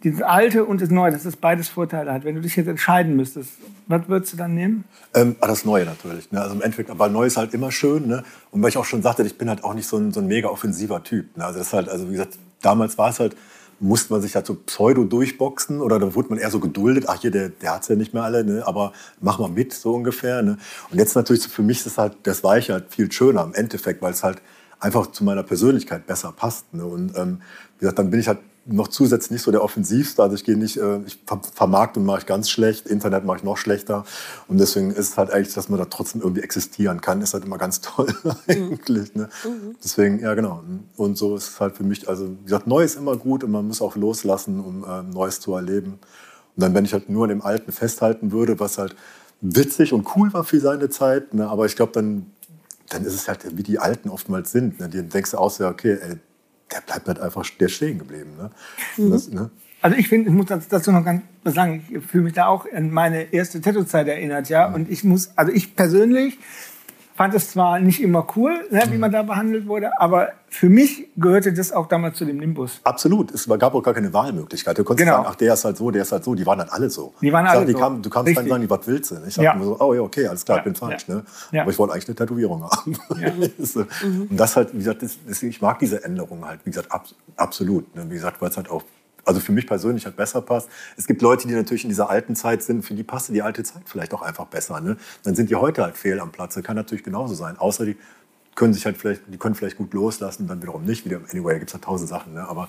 dieses Alte und das Neue, dass das beides Vorteile hat. Wenn du dich jetzt entscheiden müsstest, was würdest du dann nehmen? Ähm, ah, das Neue natürlich. Ne? Also im Endeffekt, aber Neu ist halt immer schön. Ne? Und weil ich auch schon sagte, ich bin halt auch nicht so ein, so ein mega offensiver Typ. Ne? Also das halt, also wie gesagt, damals war es halt, musste man sich halt so pseudo durchboxen oder da wurde man eher so geduldet. Ach hier, der, der hat's ja nicht mehr alle, ne? aber mach mal mit, so ungefähr. Ne? Und jetzt natürlich, so für mich ist es halt, das Weiche halt viel schöner im Endeffekt, weil es halt einfach zu meiner Persönlichkeit besser passt. Ne? Und ähm, wie gesagt, dann bin ich halt noch zusätzlich nicht so der Offensivste. Also ich gehe nicht, äh, ich Vermarktung mache ich ganz schlecht, Internet mache ich noch schlechter. Und deswegen ist es halt eigentlich, dass man da trotzdem irgendwie existieren kann, ist halt immer ganz toll eigentlich. Ne? Mhm. Deswegen, ja genau. Und so ist es halt für mich, also wie gesagt, Neues ist immer gut und man muss auch loslassen, um äh, Neues zu erleben. Und dann, wenn ich halt nur an dem Alten festhalten würde, was halt witzig und cool war für seine Zeit, ne? aber ich glaube, dann, dann ist es halt, wie die Alten oftmals sind. Ne? Die denkst du aus, ja, okay, ey, der bleibt halt einfach der stehen geblieben. Ne? Mhm. Das, ne? Also ich finde, ich muss dazu noch ganz was sagen, ich fühle mich da auch an meine erste Tattoo-Zeit erinnert, ja. Mhm. Und ich muss, also ich persönlich fand es zwar nicht immer cool, ne, wie man da behandelt wurde, aber für mich gehörte das auch damals zu dem Nimbus. Absolut. Es gab auch gar keine Wahlmöglichkeit. Du konntest genau. sagen, ach, der ist halt so, der ist halt so. Die waren dann alle so. Die waren alle sag, die so. Kam, du Richtig. dann sagen, was willst du? Ich dachte ja. mir so, oh ja, okay, alles klar, ja. ich bin falsch. Ja. Ne? Aber ich wollte eigentlich eine Tätowierung haben. mhm. Und das halt, wie gesagt, das, das, ich mag diese Änderungen halt, wie gesagt, ab, absolut. Ne? Wie gesagt, weil es halt auch also für mich persönlich halt besser passt. Es gibt Leute, die natürlich in dieser alten Zeit sind, für die passte die alte Zeit vielleicht auch einfach besser. Ne? Dann sind die heute halt fehl am Platze. Kann natürlich genauso sein. Außer die können sich halt vielleicht, die können vielleicht gut loslassen, dann wiederum nicht. Wieder, anyway, gibt es halt tausend Sachen. Ne? Aber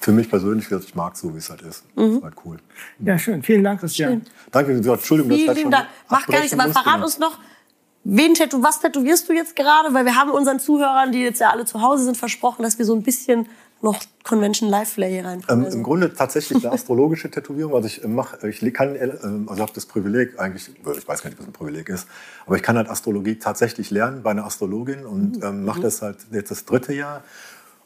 für mich persönlich, ich mag so, wie es halt ist. Mhm. ist halt cool. Ja, schön. Vielen Dank, Christian. Schön. Danke, Entschuldigung, vielen, das vielen Dank. Macht gar nichts, aber verrat uns noch, wen tätow was tätowierst du jetzt gerade? Weil wir haben unseren Zuhörern, die jetzt ja alle zu Hause sind, versprochen, dass wir so ein bisschen noch Convention Live Flair hier rein? Ähm, also. Im Grunde tatsächlich eine astrologische Tätowierung. Also ich mache, ich kann, äh, also habe das Privileg eigentlich, ich weiß gar nicht, was ein Privileg ist, aber ich kann halt Astrologie tatsächlich lernen bei einer Astrologin und mhm. ähm, mache mhm. das halt jetzt das dritte Jahr.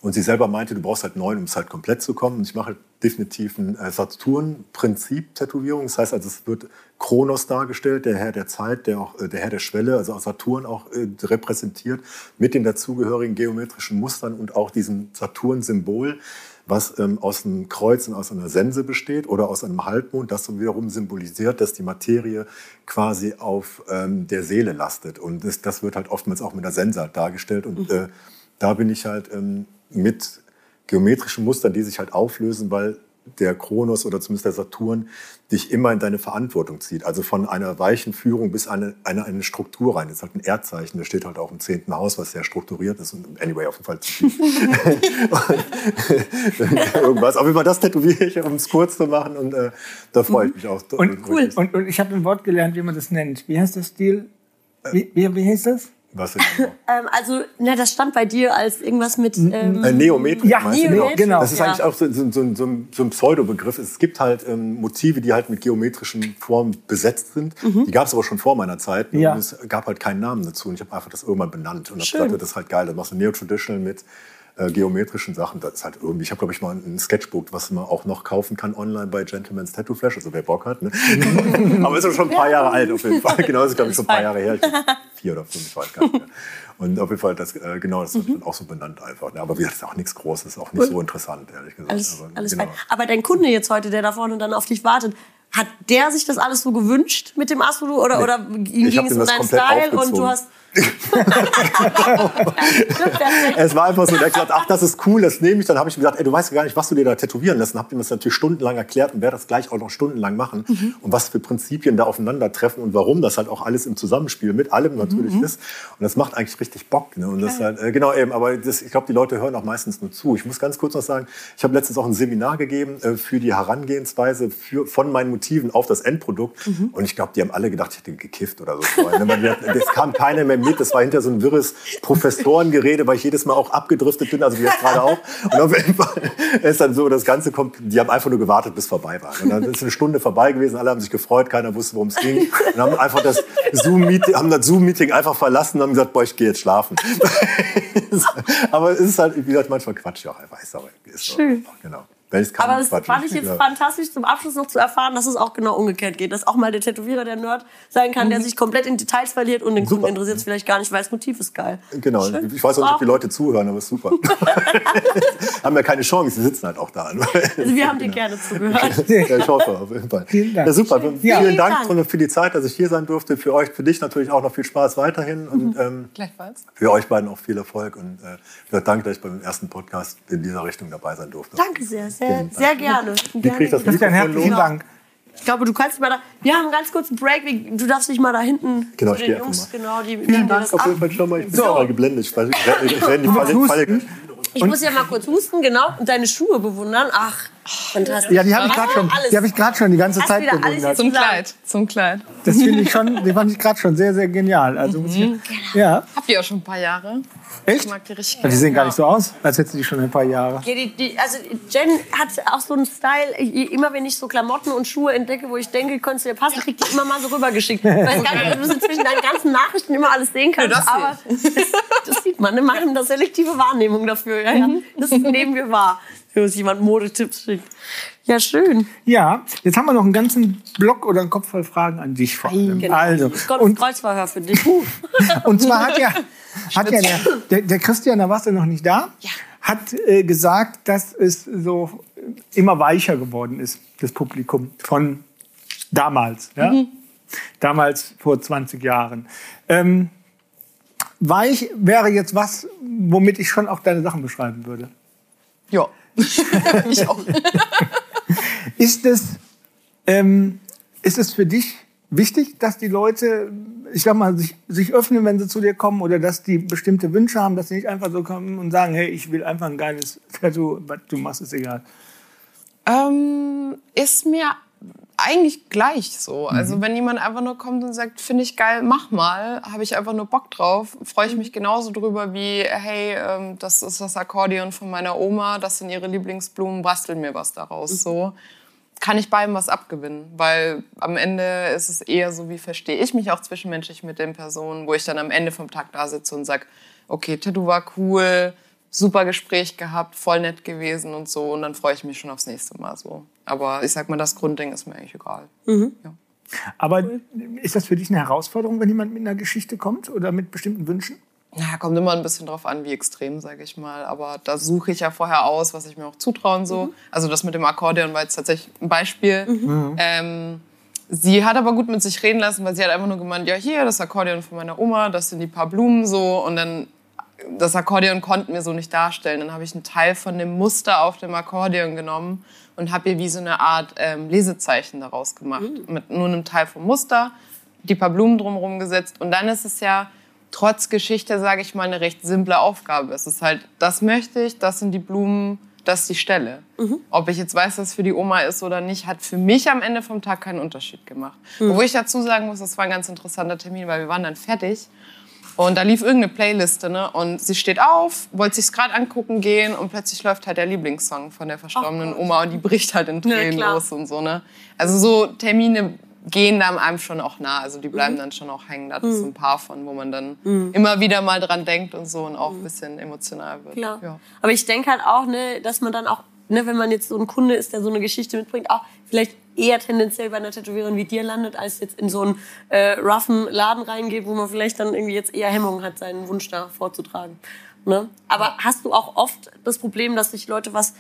Und sie selber meinte, du brauchst halt neun, um es halt komplett zu kommen. Und ich mache halt definitiv ein Saturn-Prinzip-Tätowierung. Das heißt also, es wird Kronos dargestellt, der Herr der Zeit, der, auch, äh, der Herr der Schwelle, also Saturn auch äh, repräsentiert, mit den dazugehörigen geometrischen Mustern und auch diesem Saturn-Symbol, was ähm, aus einem Kreuz und aus einer Sense besteht oder aus einem Halbmond, das so wiederum symbolisiert, dass die Materie quasi auf ähm, der Seele lastet. Und das, das, wird halt oftmals auch mit der Sense halt dargestellt. Und mhm. äh, da bin ich halt ähm, mit geometrischen Mustern, die sich halt auflösen, weil der Kronos oder zumindest der Saturn dich immer in deine Verantwortung zieht. Also von einer weichen Führung bis eine, eine, eine Struktur rein. Das ist halt ein Erdzeichen, das steht halt auch im zehnten Haus, was sehr strukturiert ist. Und anyway, auf jeden Fall zu viel. Irgendwas. Auf jeden Fall, das tätowiere ich, um es kurz zu machen. Und äh, da freue ich mich auch. Und cool. Und, und ich habe ein Wort gelernt, wie man das nennt. Wie heißt das Stil? Wie, wie, wie heißt das? Was genau? ähm, also, na, das stand bei dir als irgendwas mit. Ähm, äh, Neometrik. Ja, Neometrik. genau. Das ist ja. eigentlich auch so, so, so, so ein Pseudobegriff. Es gibt halt ähm, Motive, die halt mit geometrischen Formen besetzt sind. Mhm. Die gab es aber schon vor meiner Zeit. Ja. Und es gab halt keinen Namen dazu. Und ich habe einfach das irgendwann benannt. Und habe gesagt, das ist halt geil. Dann machst du Neo-Traditional mit äh, geometrischen Sachen. Das ist halt irgendwie, ich habe glaube ich mal ein Sketchbook, was man auch noch kaufen kann online bei Gentleman's Tattoo Flash, also wer Bock hat. Ne? Aber ist schon ein paar Jahre alt auf jeden Fall. Genau, das ist glaube ich schon ein paar Jahre her. Ich vier oder fünf, ich weiß gar nicht mehr. Und auf jeden Fall, das, äh, genau, das mhm. auch so benannt einfach. Ne? Aber wie gesagt, ist auch nichts Großes, auch nicht cool. so interessant, ehrlich gesagt. Alles, aber, alles genau. Aber dein Kunde jetzt heute, der da vorne dann auf dich wartet, hat der sich das alles so gewünscht mit dem Astro oder, nee. oder ihm ging es um deinen Style und du hast es war einfach so, der hat gesagt, ach, das ist cool, das nehme ich. Dann habe ich mir gesagt, ey, du weißt gar nicht, was du dir da tätowieren lässt. Und habe ihm das natürlich stundenlang erklärt und werde das gleich auch noch stundenlang machen. Mhm. Und was für Prinzipien da aufeinandertreffen und warum das halt auch alles im Zusammenspiel mit allem natürlich mhm. ist. Und das macht eigentlich richtig Bock. Ne? Und das halt, äh, genau eben, aber das, ich glaube, die Leute hören auch meistens nur zu. Ich muss ganz kurz noch sagen, ich habe letztens auch ein Seminar gegeben äh, für die Herangehensweise für, von meinen Motiven auf das Endprodukt. Mhm. Und ich glaube, die haben alle gedacht, ich hätte gekifft oder so. Es kam keiner mehr mit. Das war hinter so ein wirres Professorengerede, weil ich jedes Mal auch abgedriftet bin, also wie jetzt gerade auch. Und auf jeden Fall ist dann so, das Ganze kommt, die haben einfach nur gewartet, bis vorbei war. Und dann ist eine Stunde vorbei gewesen, alle haben sich gefreut, keiner wusste, worum es ging. Und haben einfach das Zoom-Meeting, haben das Zoom-Meeting einfach verlassen und haben gesagt, boah, ich gehe jetzt schlafen. aber es ist halt, wie gesagt, manchmal Quatsch ja auch einfach. Ist auch, ist Schön. Auch, genau. Aber das fand ich jetzt fantastisch zum Abschluss noch zu erfahren, dass es auch genau umgekehrt geht. Dass auch mal der Tätowierer der Nerd sein kann, mhm. der sich komplett in Details verliert und den super. Kunden interessiert es vielleicht gar nicht, weil das Motiv ist geil. Genau. Schön. Ich weiß auch nicht, ob die Leute zuhören, aber es ist super. haben ja keine Chance, sie sitzen halt auch da. also wir haben dir gerne zugehört. ja, ich hoffe, auf jeden Fall. Vielen Dank. Ja, super. Vielen, ja. vielen Dank, Dank für die Zeit, dass ich hier sein durfte. Für euch, für dich natürlich auch noch viel Spaß weiterhin. Und, mhm. ähm, Gleichfalls. Für euch beiden auch viel Erfolg. Und äh, danke, dass ich beim ersten Podcast in dieser Richtung dabei sein durfte. Danke sehr, sehr, sehr gerne. Wie kriege ich das Christian, herzlichen Dank. Ich glaube, du kannst mal da. Wir haben einen ganz kurzen Break. Du darfst dich mal da hinten. Genau, ich den Jungs, genau, die Vielen Dank auf jeden Fall schon mal. Ich bin so. mal geblendet. Ich, weiß, ich, ich, ich die Falle, Falle ich muss ja mal kurz husten, genau, und deine Schuhe bewundern. Ach, fantastisch. Ja, die habe ich gerade schon, die habe ich gerade schon die ganze Hast Zeit bewundert. Zum Kleid, zum Kleid. Das finde ich schon, die fand ich gerade schon sehr, sehr genial. Also, mhm. ich, genau. ja. Habt ihr auch schon ein paar Jahre? Echt? Ich mag die richtig ja, Die sehen gar nicht so aus, als hätten die schon ein paar Jahre. Ja, die, die, also Jen hat auch so einen Style, immer wenn ich so Klamotten und Schuhe entdecke, wo ich denke, könnte dir passen, kriegt die immer mal so rübergeschickt. Ich weiß gar nicht, ob du zwischen deinen ganzen Nachrichten immer alles sehen kannst, ja, das aber das, das, sieht man. Ne? Wir machen da selektive Wahrnehmung dafür. Ja, ja. Das nehmen wir wahr, wenn uns jemand Modetipps schickt. Ja, schön. Ja, jetzt haben wir noch einen ganzen Block oder einen Kopf voll Fragen an dich vor. Genau. Also, Kommt und Kreuzverhör für dich. und zwar hat ja, hat ja der, der, der Christian, da warst du noch nicht da, ja. hat äh, gesagt, dass es so immer weicher geworden ist, das Publikum von damals. Ja? Mhm. Damals vor 20 Jahren. Ähm, weich wäre jetzt was, womit ich schon auch deine Sachen beschreiben würde. Ja, ich auch. ist, es, ähm, ist es für dich wichtig, dass die Leute, ich sag mal, sich, sich öffnen, wenn sie zu dir kommen oder dass die bestimmte Wünsche haben, dass sie nicht einfach so kommen und sagen, hey, ich will einfach ein geiles Tattoo, was du machst, ist egal? Ähm, ist mir eigentlich gleich so. Mhm. Also wenn jemand einfach nur kommt und sagt, finde ich geil, mach mal, habe ich einfach nur Bock drauf, freue ich mhm. mich genauso drüber wie, hey, ähm, das ist das Akkordeon von meiner Oma, das sind ihre Lieblingsblumen, basteln mir was daraus. Mhm. So kann ich beidem was abgewinnen, weil am Ende ist es eher so, wie verstehe ich mich auch zwischenmenschlich mit den Personen, wo ich dann am Ende vom Tag da sitze und sage, okay, Tattoo war cool, super Gespräch gehabt, voll nett gewesen und so. Und dann freue ich mich schon aufs nächste Mal so. Aber ich sag mal, das Grundding ist mir eigentlich egal. Mhm. Ja. Aber ist das für dich eine Herausforderung, wenn jemand mit einer Geschichte kommt oder mit bestimmten Wünschen? Ja, kommt immer ein bisschen drauf an, wie extrem, sage ich mal. Aber da suche ich ja vorher aus, was ich mir auch zutrauen so. Mhm. Also das mit dem Akkordeon war jetzt tatsächlich ein Beispiel. Mhm. Ähm, sie hat aber gut mit sich reden lassen, weil sie hat einfach nur gemeint, ja hier, das Akkordeon von meiner Oma, das sind die paar Blumen so. Und dann das Akkordeon konnten wir so nicht darstellen. Dann habe ich einen Teil von dem Muster auf dem Akkordeon genommen und habe ihr wie so eine Art ähm, Lesezeichen daraus gemacht. Mhm. Mit nur einem Teil vom Muster, die paar Blumen drumherum gesetzt. Und dann ist es ja trotz Geschichte, sage ich mal, eine recht simple Aufgabe. Es ist halt, das möchte ich, das sind die Blumen, das ist die Stelle. Mhm. Ob ich jetzt weiß, dass es für die Oma ist oder nicht, hat für mich am Ende vom Tag keinen Unterschied gemacht. Mhm. Wo ich dazu sagen muss, das war ein ganz interessanter Termin, weil wir waren dann fertig und da lief irgendeine Playliste, ne? Und sie steht auf, wollte sich's gerade angucken gehen und plötzlich läuft halt der Lieblingssong von der verstorbenen Oma und die bricht halt in Tränen ja, los und so, ne? Also so Termine gehen da einem schon auch nah, also die bleiben mhm. dann schon auch hängen. Da ist mhm. ein paar von, wo man dann mhm. immer wieder mal dran denkt und so und auch ein bisschen emotional wird. Klar. Ja. Aber ich denke halt auch, ne, dass man dann auch, ne, wenn man jetzt so ein Kunde ist, der so eine Geschichte mitbringt, auch vielleicht eher tendenziell bei einer Tätowiererin wie dir landet, als jetzt in so einen äh, roughen Laden reingeht, wo man vielleicht dann irgendwie jetzt eher Hemmungen hat, seinen Wunsch da vorzutragen. Ne? Aber hast du auch oft das Problem, dass sich Leute was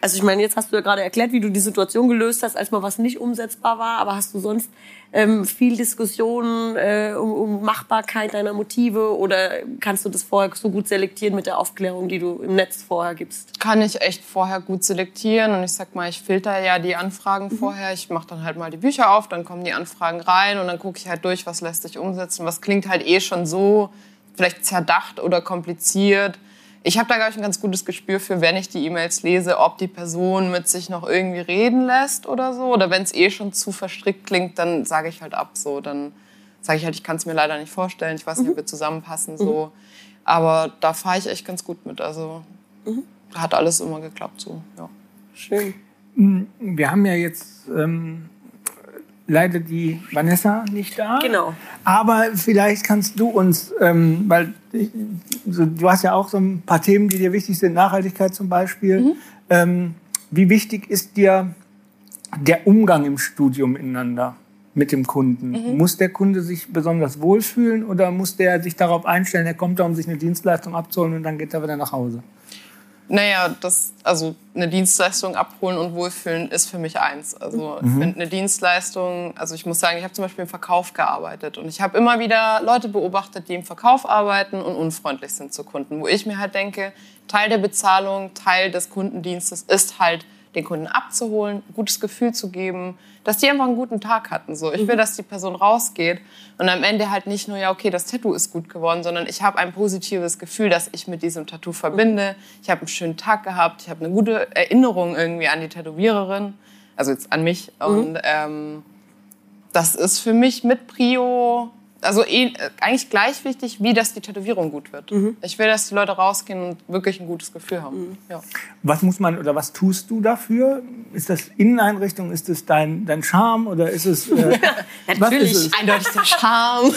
also ich meine, jetzt hast du ja gerade erklärt, wie du die Situation gelöst hast, als mal was nicht umsetzbar war, aber hast du sonst ähm, viel Diskussionen äh, um, um Machbarkeit deiner Motive oder kannst du das vorher so gut selektieren mit der Aufklärung, die du im Netz vorher gibst? Kann ich echt vorher gut selektieren und ich sag mal, ich filter ja die Anfragen mhm. vorher. Ich mache dann halt mal die Bücher auf, dann kommen die Anfragen rein und dann gucke ich halt durch, was lässt sich umsetzen, was klingt halt eh schon so vielleicht zerdacht oder kompliziert ich habe da, glaube ich, ein ganz gutes Gespür für, wenn ich die E-Mails lese, ob die Person mit sich noch irgendwie reden lässt oder so. Oder wenn es eh schon zu verstrickt klingt, dann sage ich halt ab so. Dann sage ich halt, ich kann es mir leider nicht vorstellen. Ich weiß nicht, ob mhm. wir zusammenpassen so. Mhm. Aber da fahre ich echt ganz gut mit. Also mhm. hat alles immer geklappt so. Ja. Schön. Wir haben ja jetzt ähm, leider die Vanessa nicht da. Genau. Aber vielleicht kannst du uns, ähm, weil du hast ja auch so ein paar Themen, die dir wichtig sind, Nachhaltigkeit zum Beispiel. Mhm. Ähm, wie wichtig ist dir der Umgang im Studium miteinander? mit dem Kunden. Mhm. Muss der Kunde sich besonders wohlfühlen oder muss der sich darauf einstellen, er kommt da, um sich eine Dienstleistung abzuholen und dann geht er wieder nach Hause? Naja, das, also eine Dienstleistung abholen und wohlfühlen ist für mich eins. Also mhm. ich finde eine Dienstleistung, also ich muss sagen, ich habe zum Beispiel im Verkauf gearbeitet und ich habe immer wieder Leute beobachtet, die im Verkauf arbeiten und unfreundlich sind zu Kunden, wo ich mir halt denke, Teil der Bezahlung, Teil des Kundendienstes ist halt den Kunden abzuholen, ein gutes Gefühl zu geben, dass die einfach einen guten Tag hatten. So, ich will, mhm. dass die Person rausgeht und am Ende halt nicht nur ja okay, das Tattoo ist gut geworden, sondern ich habe ein positives Gefühl, das ich mit diesem Tattoo verbinde. Ich habe einen schönen Tag gehabt, ich habe eine gute Erinnerung irgendwie an die Tätowiererin, also jetzt an mich mhm. und ähm, das ist für mich mit Prio also eh, eigentlich gleich wichtig, wie dass die Tätowierung gut wird. Mhm. Ich will, dass die Leute rausgehen und wirklich ein gutes Gefühl haben. Mhm. Ja. Was muss man oder was tust du dafür? Ist das Inneneinrichtung? Ist es dein, dein Charme oder ist es? Äh, Natürlich, ist es? eindeutig der Charme.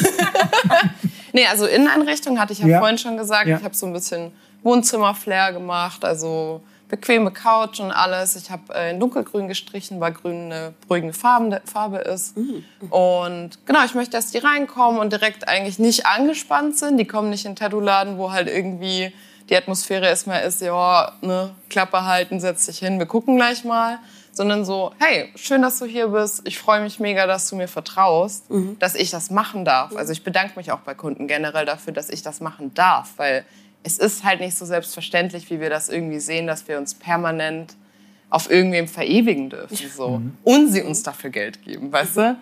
nee, also Inneneinrichtung hatte ich ja, ja. vorhin schon gesagt. Ja. Ich habe so ein bisschen Wohnzimmer-Flair gemacht. Also bequeme Couch und alles. Ich habe äh, in dunkelgrün gestrichen, weil grün eine beruhigende Farbe, Farbe ist. Mhm. Und genau, ich möchte, dass die reinkommen und direkt eigentlich nicht angespannt sind. Die kommen nicht in Tattoo-Laden, wo halt irgendwie die Atmosphäre erstmal ist, ja, ne, Klappe halten, setz dich hin, wir gucken gleich mal. Sondern so, hey, schön, dass du hier bist. Ich freue mich mega, dass du mir vertraust, mhm. dass ich das machen darf. Also ich bedanke mich auch bei Kunden generell dafür, dass ich das machen darf, weil es ist halt nicht so selbstverständlich, wie wir das irgendwie sehen, dass wir uns permanent auf irgendwem verewigen dürfen. So. Mhm. Und sie uns dafür Geld geben, weißt du?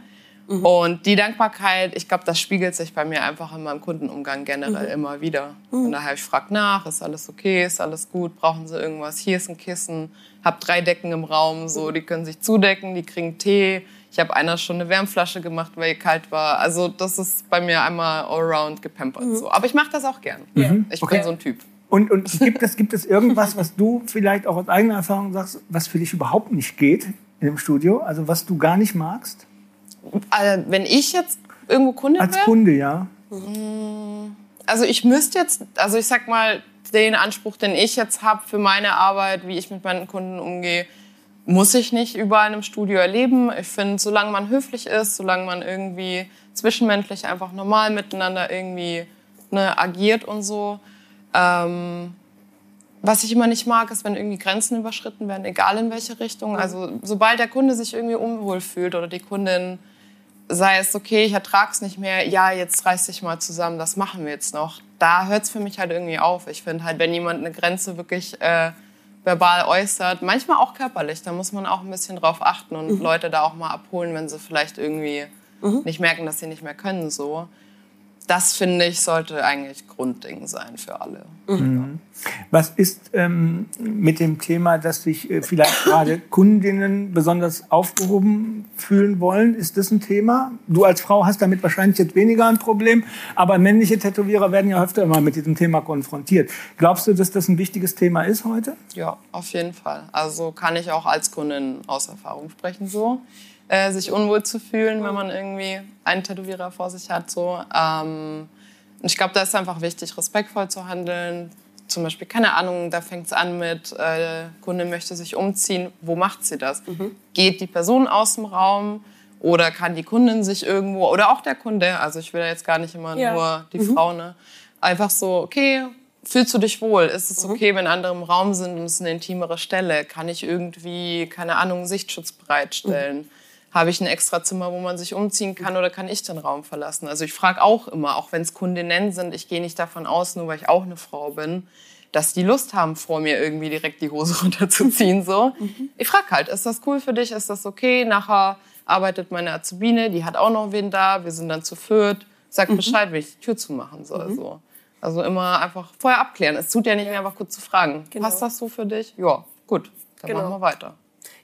Mhm. Und die Dankbarkeit, ich glaube, das spiegelt sich bei mir einfach in meinem Kundenumgang generell mhm. immer wieder. Mhm. Und daher, ich frage nach, ist alles okay, ist alles gut, brauchen sie irgendwas? Hier ist ein Kissen, hab drei Decken im Raum, so, die können sich zudecken, die kriegen Tee, ich habe einer schon eine Wärmflasche gemacht, weil ihr kalt war. Also das ist bei mir einmal allround gepampert. Mhm. So. Aber ich mache das auch gern. Mhm. Ich okay. bin so ein Typ. Und, und gibt, es, gibt es irgendwas, was du vielleicht auch aus eigener Erfahrung sagst, was für dich überhaupt nicht geht in dem Studio? Also was du gar nicht magst? Also, wenn ich jetzt irgendwo Kunde Als wäre? Kunde, ja. Mm, also ich müsste jetzt, also ich sag mal, den Anspruch, den ich jetzt habe für meine Arbeit, wie ich mit meinen Kunden umgehe, muss ich nicht überall im Studio erleben. Ich finde, solange man höflich ist, solange man irgendwie zwischenmenschlich einfach normal miteinander irgendwie ne, agiert und so. Ähm, was ich immer nicht mag, ist, wenn irgendwie Grenzen überschritten werden, egal in welche Richtung. Mhm. Also sobald der Kunde sich irgendwie unwohl fühlt oder die Kundin, sei es okay, ich ertrage es nicht mehr, ja, jetzt reiß dich mal zusammen, das machen wir jetzt noch. Da hört es für mich halt irgendwie auf. Ich finde halt, wenn jemand eine Grenze wirklich äh, verbal äußert, manchmal auch körperlich. Da muss man auch ein bisschen drauf achten und mhm. Leute da auch mal abholen, wenn sie vielleicht irgendwie mhm. nicht merken, dass sie nicht mehr können. So das finde ich sollte eigentlich Grundding sein für alle. Mhm. Was ist ähm, mit dem Thema, dass sich äh, vielleicht gerade Kundinnen besonders aufgehoben fühlen wollen? Ist das ein Thema? Du als Frau hast damit wahrscheinlich jetzt weniger ein Problem, aber männliche Tätowierer werden ja öfter immer mit diesem Thema konfrontiert. Glaubst du, dass das ein wichtiges Thema ist heute? Ja, auf jeden Fall. Also kann ich auch als Kundin aus Erfahrung sprechen so äh, sich unwohl zu fühlen, wenn man irgendwie einen Tätowierer vor sich hat. So. Ähm, und ich glaube, da ist einfach wichtig, respektvoll zu handeln. Zum Beispiel, keine Ahnung, da fängt es an mit, äh, Kunde möchte sich umziehen. Wo macht sie das? Mhm. Geht die Person aus dem Raum? Oder kann die Kundin sich irgendwo, oder auch der Kunde, also ich will da jetzt gar nicht immer ja. nur die mhm. Frau, ne? Einfach so, okay, fühlst du dich wohl? Ist es mhm. okay, mhm. wenn andere im Raum sind und es ist eine intimere Stelle? Kann ich irgendwie, keine Ahnung, Sichtschutz bereitstellen? Mhm. Habe ich ein extra Zimmer, wo man sich umziehen kann oder kann ich den Raum verlassen? Also ich frage auch immer, auch wenn es Kundinnen sind, ich gehe nicht davon aus, nur weil ich auch eine Frau bin, dass die Lust haben, vor mir irgendwie direkt die Hose runterzuziehen. So. Mhm. Ich frage halt, ist das cool für dich? Ist das okay? Nachher arbeitet meine Azubine, die hat auch noch wen da, wir sind dann zu viert. Sag mhm. Bescheid, wenn ich die Tür zumachen soll. Mhm. So. Also immer einfach vorher abklären. Es tut ja nicht mehr einfach kurz zu fragen. Genau. Passt das so für dich? Ja, gut, dann genau. machen wir weiter.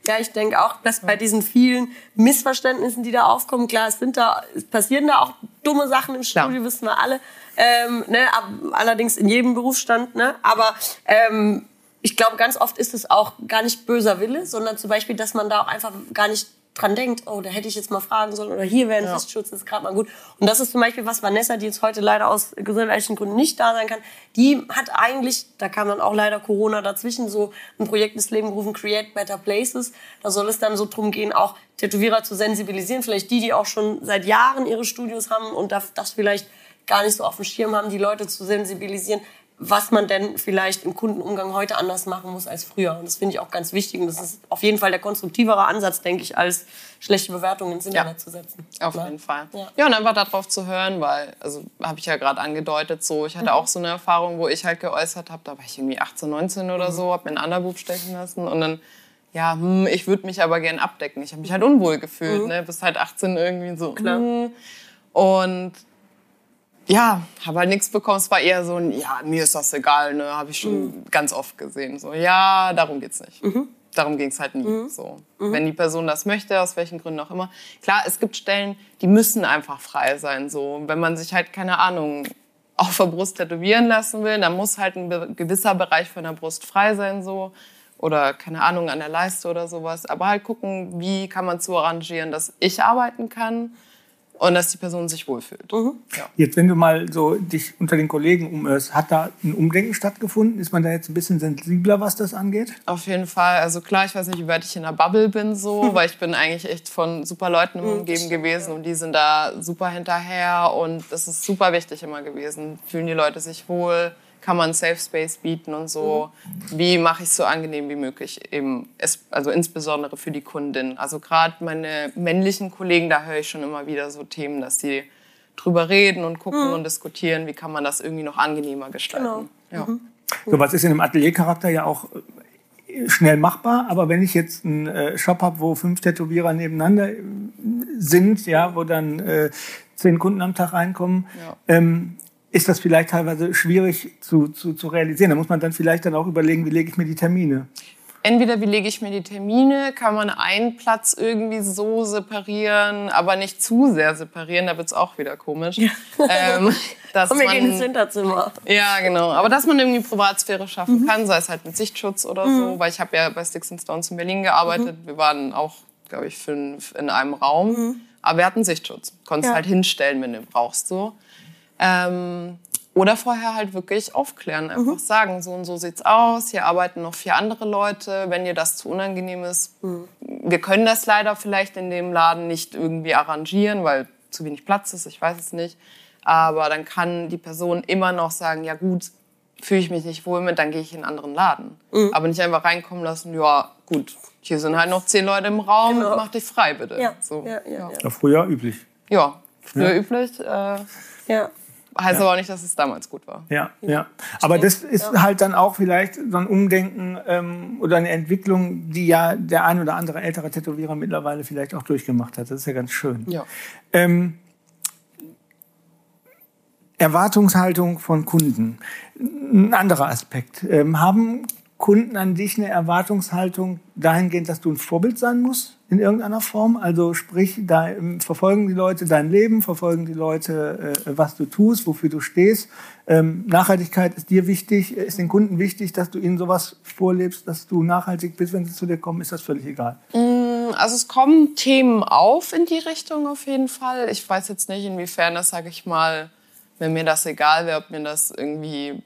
Ja, ich denke auch, dass bei diesen vielen Missverständnissen, die da aufkommen, klar, es sind da, es passieren da auch dumme Sachen im Studio, klar. wissen wir alle. Ähm, ne, allerdings in jedem Berufsstand, ne? Aber ähm, ich glaube, ganz oft ist es auch gar nicht böser Wille, sondern zum Beispiel, dass man da auch einfach gar nicht dran denkt, oh, da hätte ich jetzt mal fragen sollen oder hier wäre ein ja. Festschutz, das ist gerade mal gut. Und das ist zum Beispiel was Vanessa, die jetzt heute leider aus gesundheitlichen Gründen nicht da sein kann, die hat eigentlich, da kam dann auch leider Corona dazwischen, so ein Projekt ins Leben gerufen, Create Better Places. Da soll es dann so drum gehen, auch Tätowierer zu sensibilisieren, vielleicht die, die auch schon seit Jahren ihre Studios haben und das vielleicht gar nicht so auf dem Schirm haben, die Leute zu sensibilisieren, was man denn vielleicht im Kundenumgang heute anders machen muss als früher. Und das finde ich auch ganz wichtig. Und das ist auf jeden Fall der konstruktivere Ansatz, denke ich, als schlechte Bewertungen ins Internet ja, zu setzen. Auf ja. jeden Fall. Ja. ja, und einfach darauf zu hören, weil, also habe ich ja gerade angedeutet, so ich hatte mhm. auch so eine Erfahrung, wo ich halt geäußert habe, da war ich irgendwie 18, 19 oder mhm. so, habe mir einen Underboob stechen lassen und dann ja, hm, ich würde mich aber gern abdecken. Ich habe mich halt unwohl gefühlt, mhm. ne? bis halt 18 irgendwie so. Klar. Hm. Und ja, habe halt nichts bekommen. Es war eher so ein, ja, mir ist das egal, ne, habe ich schon mhm. ganz oft gesehen. So, ja, darum geht's nicht. Mhm. Darum ging's halt nie. Mhm. So, mhm. wenn die Person das möchte, aus welchen Gründen auch immer. Klar, es gibt Stellen, die müssen einfach frei sein. So, wenn man sich halt keine Ahnung auf der Brust tätowieren lassen will, dann muss halt ein gewisser Bereich von der Brust frei sein. So oder keine Ahnung an der Leiste oder sowas. Aber halt gucken, wie kann man so arrangieren, dass ich arbeiten kann und dass die Person sich wohlfühlt. Mhm. Ja. Jetzt, wenn du mal so dich unter den Kollegen umhörst, hat da ein Umdenken stattgefunden? Ist man da jetzt ein bisschen sensibler, was das angeht? Auf jeden Fall. Also klar, ich weiß nicht, wie weit ich in der Bubble bin so, weil ich bin eigentlich echt von super Leuten mhm. umgeben gewesen und die sind da super hinterher und das ist super wichtig immer gewesen. Fühlen die Leute sich wohl? Kann man Safe Space bieten und so. Mhm. Wie mache ich es so angenehm wie möglich, eben, also insbesondere für die Kundin. Also gerade meine männlichen Kollegen, da höre ich schon immer wieder so Themen, dass sie drüber reden und gucken mhm. und diskutieren, wie kann man das irgendwie noch angenehmer gestalten. Genau. Ja. Mhm. So was ist in einem Ateliercharakter ja auch äh, schnell machbar, aber wenn ich jetzt einen äh, Shop habe, wo fünf Tätowierer nebeneinander äh, sind, ja, wo dann äh, zehn Kunden am Tag reinkommen, ja. ähm, ist das vielleicht teilweise schwierig zu, zu, zu realisieren. Da muss man dann vielleicht dann auch überlegen, wie lege ich mir die Termine. Entweder wie lege ich mir die Termine, kann man einen Platz irgendwie so separieren, aber nicht zu sehr separieren, da wird es auch wieder komisch. Ja. Ähm, dass Und wir man, gehen ins Hinterzimmer. Ja, genau. Aber dass man irgendwie Privatsphäre schaffen mhm. kann, sei es halt mit Sichtschutz oder mhm. so, weil ich habe ja bei Sticks and Stones in Berlin gearbeitet. Mhm. Wir waren auch, glaube ich, fünf in einem Raum, mhm. aber wir hatten Sichtschutz. Konntest ja. halt hinstellen, wenn du brauchst so. Ähm, oder vorher halt wirklich aufklären, einfach mhm. sagen, so und so sieht's aus, hier arbeiten noch vier andere Leute, wenn dir das zu unangenehm ist. Mhm. Wir können das leider vielleicht in dem Laden nicht irgendwie arrangieren, weil zu wenig Platz ist, ich weiß es nicht. Aber dann kann die Person immer noch sagen, ja gut, fühle ich mich nicht wohl mit, dann gehe ich in einen anderen Laden. Mhm. Aber nicht einfach reinkommen lassen, ja gut, hier sind halt noch zehn Leute im Raum, genau. mach dich frei bitte. Ja. So. Ja, ja, ja. früher üblich. Ja, früher üblich. Äh, ja. Heißt ja. aber auch nicht, dass es damals gut war. Ja, ja. Aber das ist ja. halt dann auch vielleicht so ein Umdenken ähm, oder eine Entwicklung, die ja der ein oder andere ältere Tätowierer mittlerweile vielleicht auch durchgemacht hat. Das ist ja ganz schön. Ja. Ähm, Erwartungshaltung von Kunden. Ein anderer Aspekt. Ähm, haben Kunden an dich eine Erwartungshaltung dahingehend, dass du ein Vorbild sein musst in irgendeiner Form? Also sprich, da ähm, verfolgen die Leute dein Leben, verfolgen die Leute, äh, was du tust, wofür du stehst. Ähm, Nachhaltigkeit ist dir wichtig, ist den Kunden wichtig, dass du ihnen sowas vorlebst, dass du nachhaltig bist, wenn sie zu dir kommen, ist das völlig egal? Mm, also es kommen Themen auf in die Richtung auf jeden Fall. Ich weiß jetzt nicht, inwiefern das, sage ich mal, wenn mir das egal wäre, ob mir das irgendwie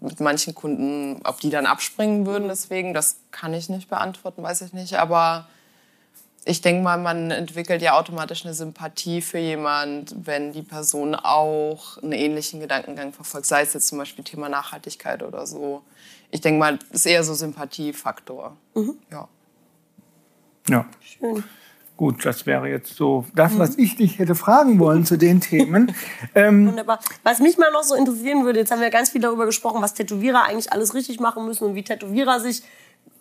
mit manchen Kunden, ob die dann abspringen würden. Deswegen, das kann ich nicht beantworten, weiß ich nicht. Aber ich denke mal, man entwickelt ja automatisch eine Sympathie für jemand, wenn die Person auch einen ähnlichen Gedankengang verfolgt, sei es jetzt zum Beispiel Thema Nachhaltigkeit oder so. Ich denke mal, das ist eher so Sympathiefaktor. Mhm. Ja. Ja. Schön. Gut, das wäre jetzt so das, was ich dich hätte fragen wollen zu den Themen. Ähm, Wunderbar. Was mich mal noch so interessieren würde, jetzt haben wir ganz viel darüber gesprochen, was Tätowierer eigentlich alles richtig machen müssen und wie Tätowierer sich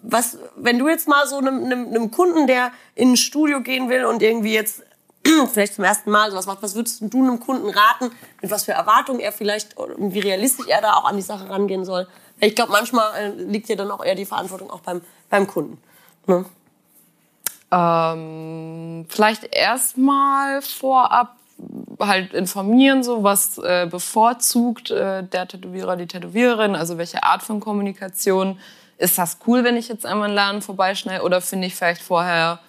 was, wenn du jetzt mal so einem, einem, einem Kunden, der in ein Studio gehen will und irgendwie jetzt vielleicht zum ersten Mal sowas macht, was würdest du einem Kunden raten, mit was für Erwartungen er vielleicht und wie realistisch er da auch an die Sache rangehen soll? Ich glaube, manchmal äh, liegt ja dann auch eher die Verantwortung auch beim, beim Kunden. Ne? Ähm, vielleicht erstmal vorab halt informieren, so was äh, bevorzugt äh, der Tätowierer, die Tätowiererin, also welche Art von Kommunikation. Ist das cool, wenn ich jetzt einmal einen Laden vorbeischneide oder finde ich vielleicht vorher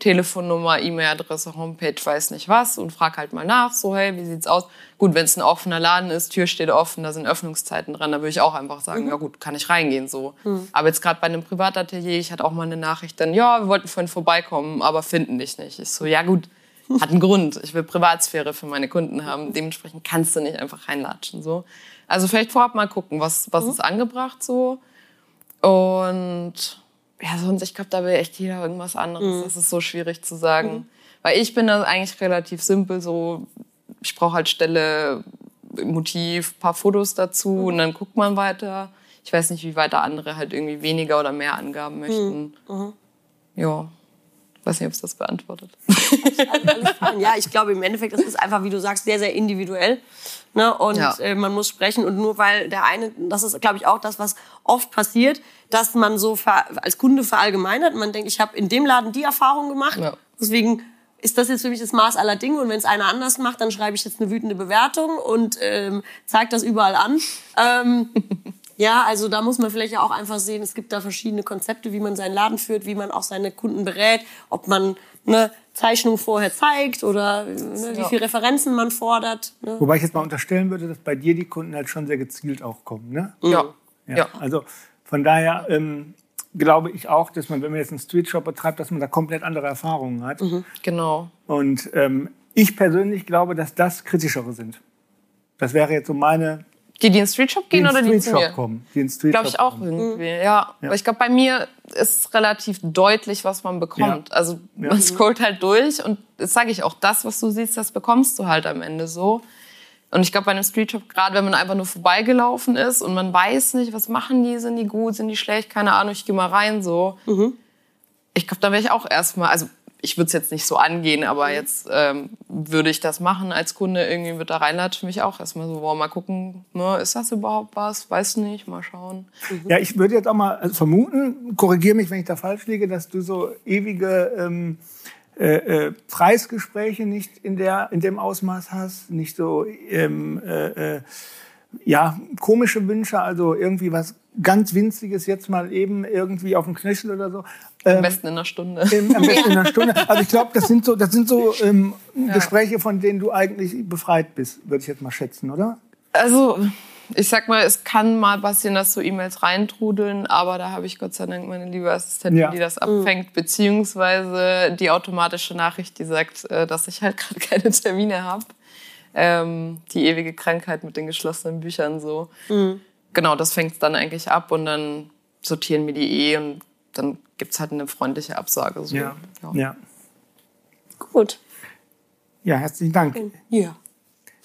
Telefonnummer, E-Mail-Adresse, Homepage, weiß nicht was und frag halt mal nach, so hey, wie sieht's aus? Gut, wenn es ein offener Laden ist, Tür steht offen, da sind Öffnungszeiten dran, da würde ich auch einfach sagen, mhm. ja gut, kann ich reingehen so. Mhm. Aber jetzt gerade bei einem Privatatelier, ich hatte auch mal eine Nachricht dann, ja, wir wollten vorhin vorbeikommen, aber finden dich nicht. Ich so, ja gut, hat einen Grund. Ich will Privatsphäre für meine Kunden haben. Dementsprechend kannst du nicht einfach reinlatschen so. Also vielleicht vorab mal gucken, was was mhm. ist angebracht so und ja, sonst, ich glaube, da will echt jeder irgendwas anderes. Mhm. Das ist so schwierig zu sagen. Mhm. Weil ich bin da eigentlich relativ simpel, so, ich brauche halt Stelle, Motiv, paar Fotos dazu mhm. und dann guckt man weiter. Ich weiß nicht, wie weiter andere halt irgendwie weniger oder mehr Angaben mhm. möchten. Mhm. Ja. Weiß nicht, ob es das beantwortet. ja, ich glaube im Endeffekt, ist einfach, wie du sagst, sehr, sehr individuell. Ne? Und ja. äh, man muss sprechen. Und nur weil der eine, das ist, glaube ich, auch das, was oft passiert, dass man so als Kunde verallgemeinert. Man denkt, ich habe in dem Laden die Erfahrung gemacht. Ja. Deswegen ist das jetzt für mich das Maß aller Dinge. Und wenn es einer anders macht, dann schreibe ich jetzt eine wütende Bewertung und ähm, zeige das überall an. Ähm, ja, also da muss man vielleicht ja auch einfach sehen, es gibt da verschiedene Konzepte, wie man seinen Laden führt, wie man auch seine Kunden berät, ob man eine Zeichnung vorher zeigt oder ne, wie viele Referenzen man fordert. Ne? Wobei ich jetzt mal unterstellen würde, dass bei dir die Kunden halt schon sehr gezielt auch kommen. Ne? Ja. ja. ja. Also von daher ähm, glaube ich auch, dass man, wenn man jetzt einen Streetshop betreibt, dass man da komplett andere Erfahrungen hat. Mhm. Genau. Und ähm, ich persönlich glaube, dass das kritischere sind. Das wäre jetzt so meine die, die in den Streetshop gehen die oder die zu mir? Kommen. Die in Street Glaube ich auch kommen. irgendwie, ja. ja. Aber ich glaube, bei mir ist relativ deutlich, was man bekommt. Ja. Also man ja. scrollt halt durch und das sage ich auch, das, was du siehst, das bekommst du halt am Ende so. Und ich glaube, bei einem Streetshop, gerade wenn man einfach nur vorbeigelaufen ist und man weiß nicht, was machen die, sind die gut, sind die schlecht, keine Ahnung, ich gehe mal rein so. Mhm. Ich glaube, da wäre ich auch erstmal, also ich würde es jetzt nicht so angehen, aber mhm. jetzt ähm, würde ich das machen als Kunde, irgendwie wird da reinlatschen, mich auch erstmal so, boah, mal gucken, ne, ist das überhaupt was? Weiß nicht, mal schauen. Mhm. Ja, ich würde jetzt auch mal also vermuten, korrigiere mich, wenn ich da falsch liege, dass du so ewige ähm, äh, äh, Preisgespräche nicht in, der, in dem Ausmaß hast, nicht so ähm, äh, äh, ja, komische Wünsche, also irgendwie was ganz Winziges jetzt mal eben irgendwie auf dem Knöchel oder so. Ähm, am besten in einer Stunde. Im, am besten in einer Stunde. Also ich glaube, das sind so, das sind so ähm, ja. Gespräche, von denen du eigentlich befreit bist, würde ich jetzt mal schätzen, oder? Also ich sag mal, es kann mal passieren, dass so E-Mails reintrudeln, aber da habe ich Gott sei Dank meine liebe Assistentin, ja. die das abfängt, beziehungsweise die automatische Nachricht, die sagt, äh, dass ich halt gerade keine Termine habe. Ähm, die ewige Krankheit mit den geschlossenen Büchern so. Mhm genau, das fängt dann eigentlich ab und dann sortieren wir die eh und dann gibt es halt eine freundliche Absage. So. Ja. ja. ja. Gut. Ja, herzlichen Dank. Ja.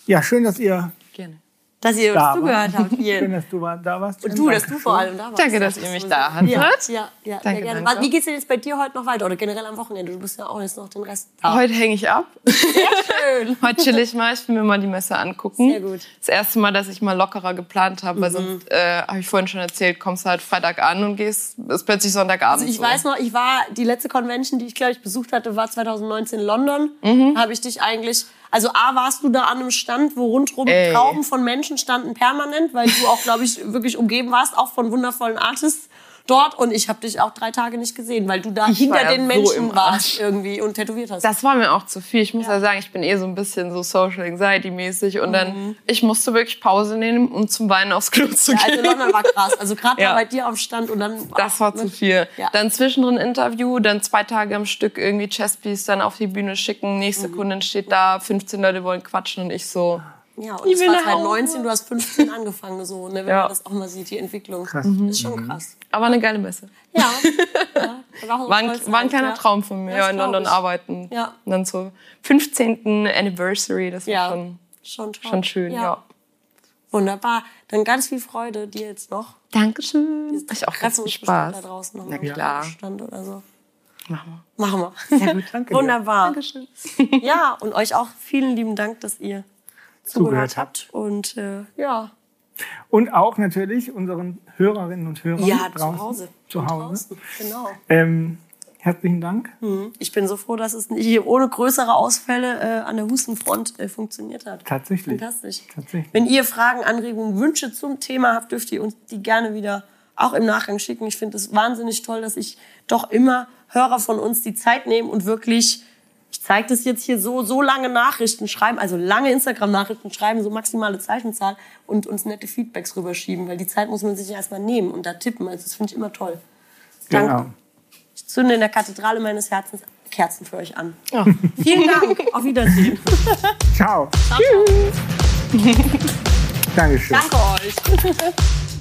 Ja, schön, dass ihr Gerne dass ihr uns zugehört habt. Hier. Schön, dass du da warst. Und du, dass du vor allem da warst. Danke, dass ihr mich da hattet. Ja, ja, ja danke, gerne. Danke. Wie geht's denn jetzt bei dir heute noch weiter oder generell am Wochenende? Du bist ja auch jetzt noch den Rest da. Heute hänge ich ab. Sehr schön. heute chill ich mal. Ich will mir mal die Messe angucken. Sehr gut. Das erste Mal, dass ich mal lockerer geplant habe, weil mhm. sonst, äh, habe ich vorhin schon erzählt, kommst du halt Freitag an und gehst, ist plötzlich Sonntagabend. Also ich so. weiß noch, ich war, die letzte Convention, die ich glaube ich besucht hatte, war 2019 in London. Mhm. Da habe ich dich eigentlich also A, warst du da an einem Stand, wo rundherum Ey. Trauben von Menschen standen permanent, weil du auch, glaube ich, wirklich umgeben warst, auch von wundervollen Artists dort und ich habe dich auch drei Tage nicht gesehen, weil du da ich hinter den Menschen so warst irgendwie und tätowiert hast. Das war mir auch zu viel. Ich muss ja, ja sagen, ich bin eh so ein bisschen so Social Anxiety mäßig und mhm. dann ich musste wirklich Pause nehmen, um zum Weinen aufs Klo zu ja, also gehen. Also London war krass. Also gerade ja. bei dir am Stand und dann Das war zu viel. Ja. Dann zwischendrin Interview, dann zwei Tage am Stück irgendwie Chesspiece dann auf die Bühne schicken. Nächste mhm. Kundin steht da, 15 Leute wollen quatschen und ich so ja, und ich es war 2019, du hast 15 angefangen, so, ne, wenn ja. man das auch mal sieht, die Entwicklung. Krass. Das ist schon mhm. krass. Aber eine geile Messe. Ja. ja war, war, ein, war ein kleiner ja. Traum von mir, ja, in London ich. arbeiten. Ja. Und dann zur 15. Anniversary, das war ja. schon, schon, schon schön, ja. Wunderbar. Dann ganz viel Freude dir jetzt noch. Dankeschön. Ich auch ganz viel Spaß. Da draußen noch Na klar. Stand oder so. Machen wir. Machen wir. Sehr gut, danke. Wunderbar. Dankeschön. Ja, und euch auch vielen lieben Dank, dass ihr zugehört, habt. Und äh, ja. Und auch natürlich unseren Hörerinnen und Hörern ja, draußen, zu Hause. Zu Hause. Draußen. Genau. Ähm, herzlichen Dank. Mhm. Ich bin so froh, dass es nicht ohne größere Ausfälle äh, an der Hustenfront äh, funktioniert hat. Tatsächlich. Fantastisch. Tatsächlich. Wenn ihr Fragen, Anregungen, Wünsche zum Thema habt, dürft ihr uns die gerne wieder auch im Nachgang schicken. Ich finde es wahnsinnig toll, dass ich doch immer Hörer von uns die Zeit nehmen und wirklich ich zeige das jetzt hier so, so lange Nachrichten schreiben, also lange Instagram-Nachrichten schreiben, so maximale Zeichenzahl und uns nette Feedbacks rüberschieben, weil die Zeit muss man sich erstmal nehmen und da tippen. Also das finde ich immer toll. Danke. Genau. Ich zünde in der Kathedrale meines Herzens Kerzen für euch an. Ja. Vielen Dank. Auf Wiedersehen. Ciao. Ciao. Tschüss. Dankeschön. Danke euch.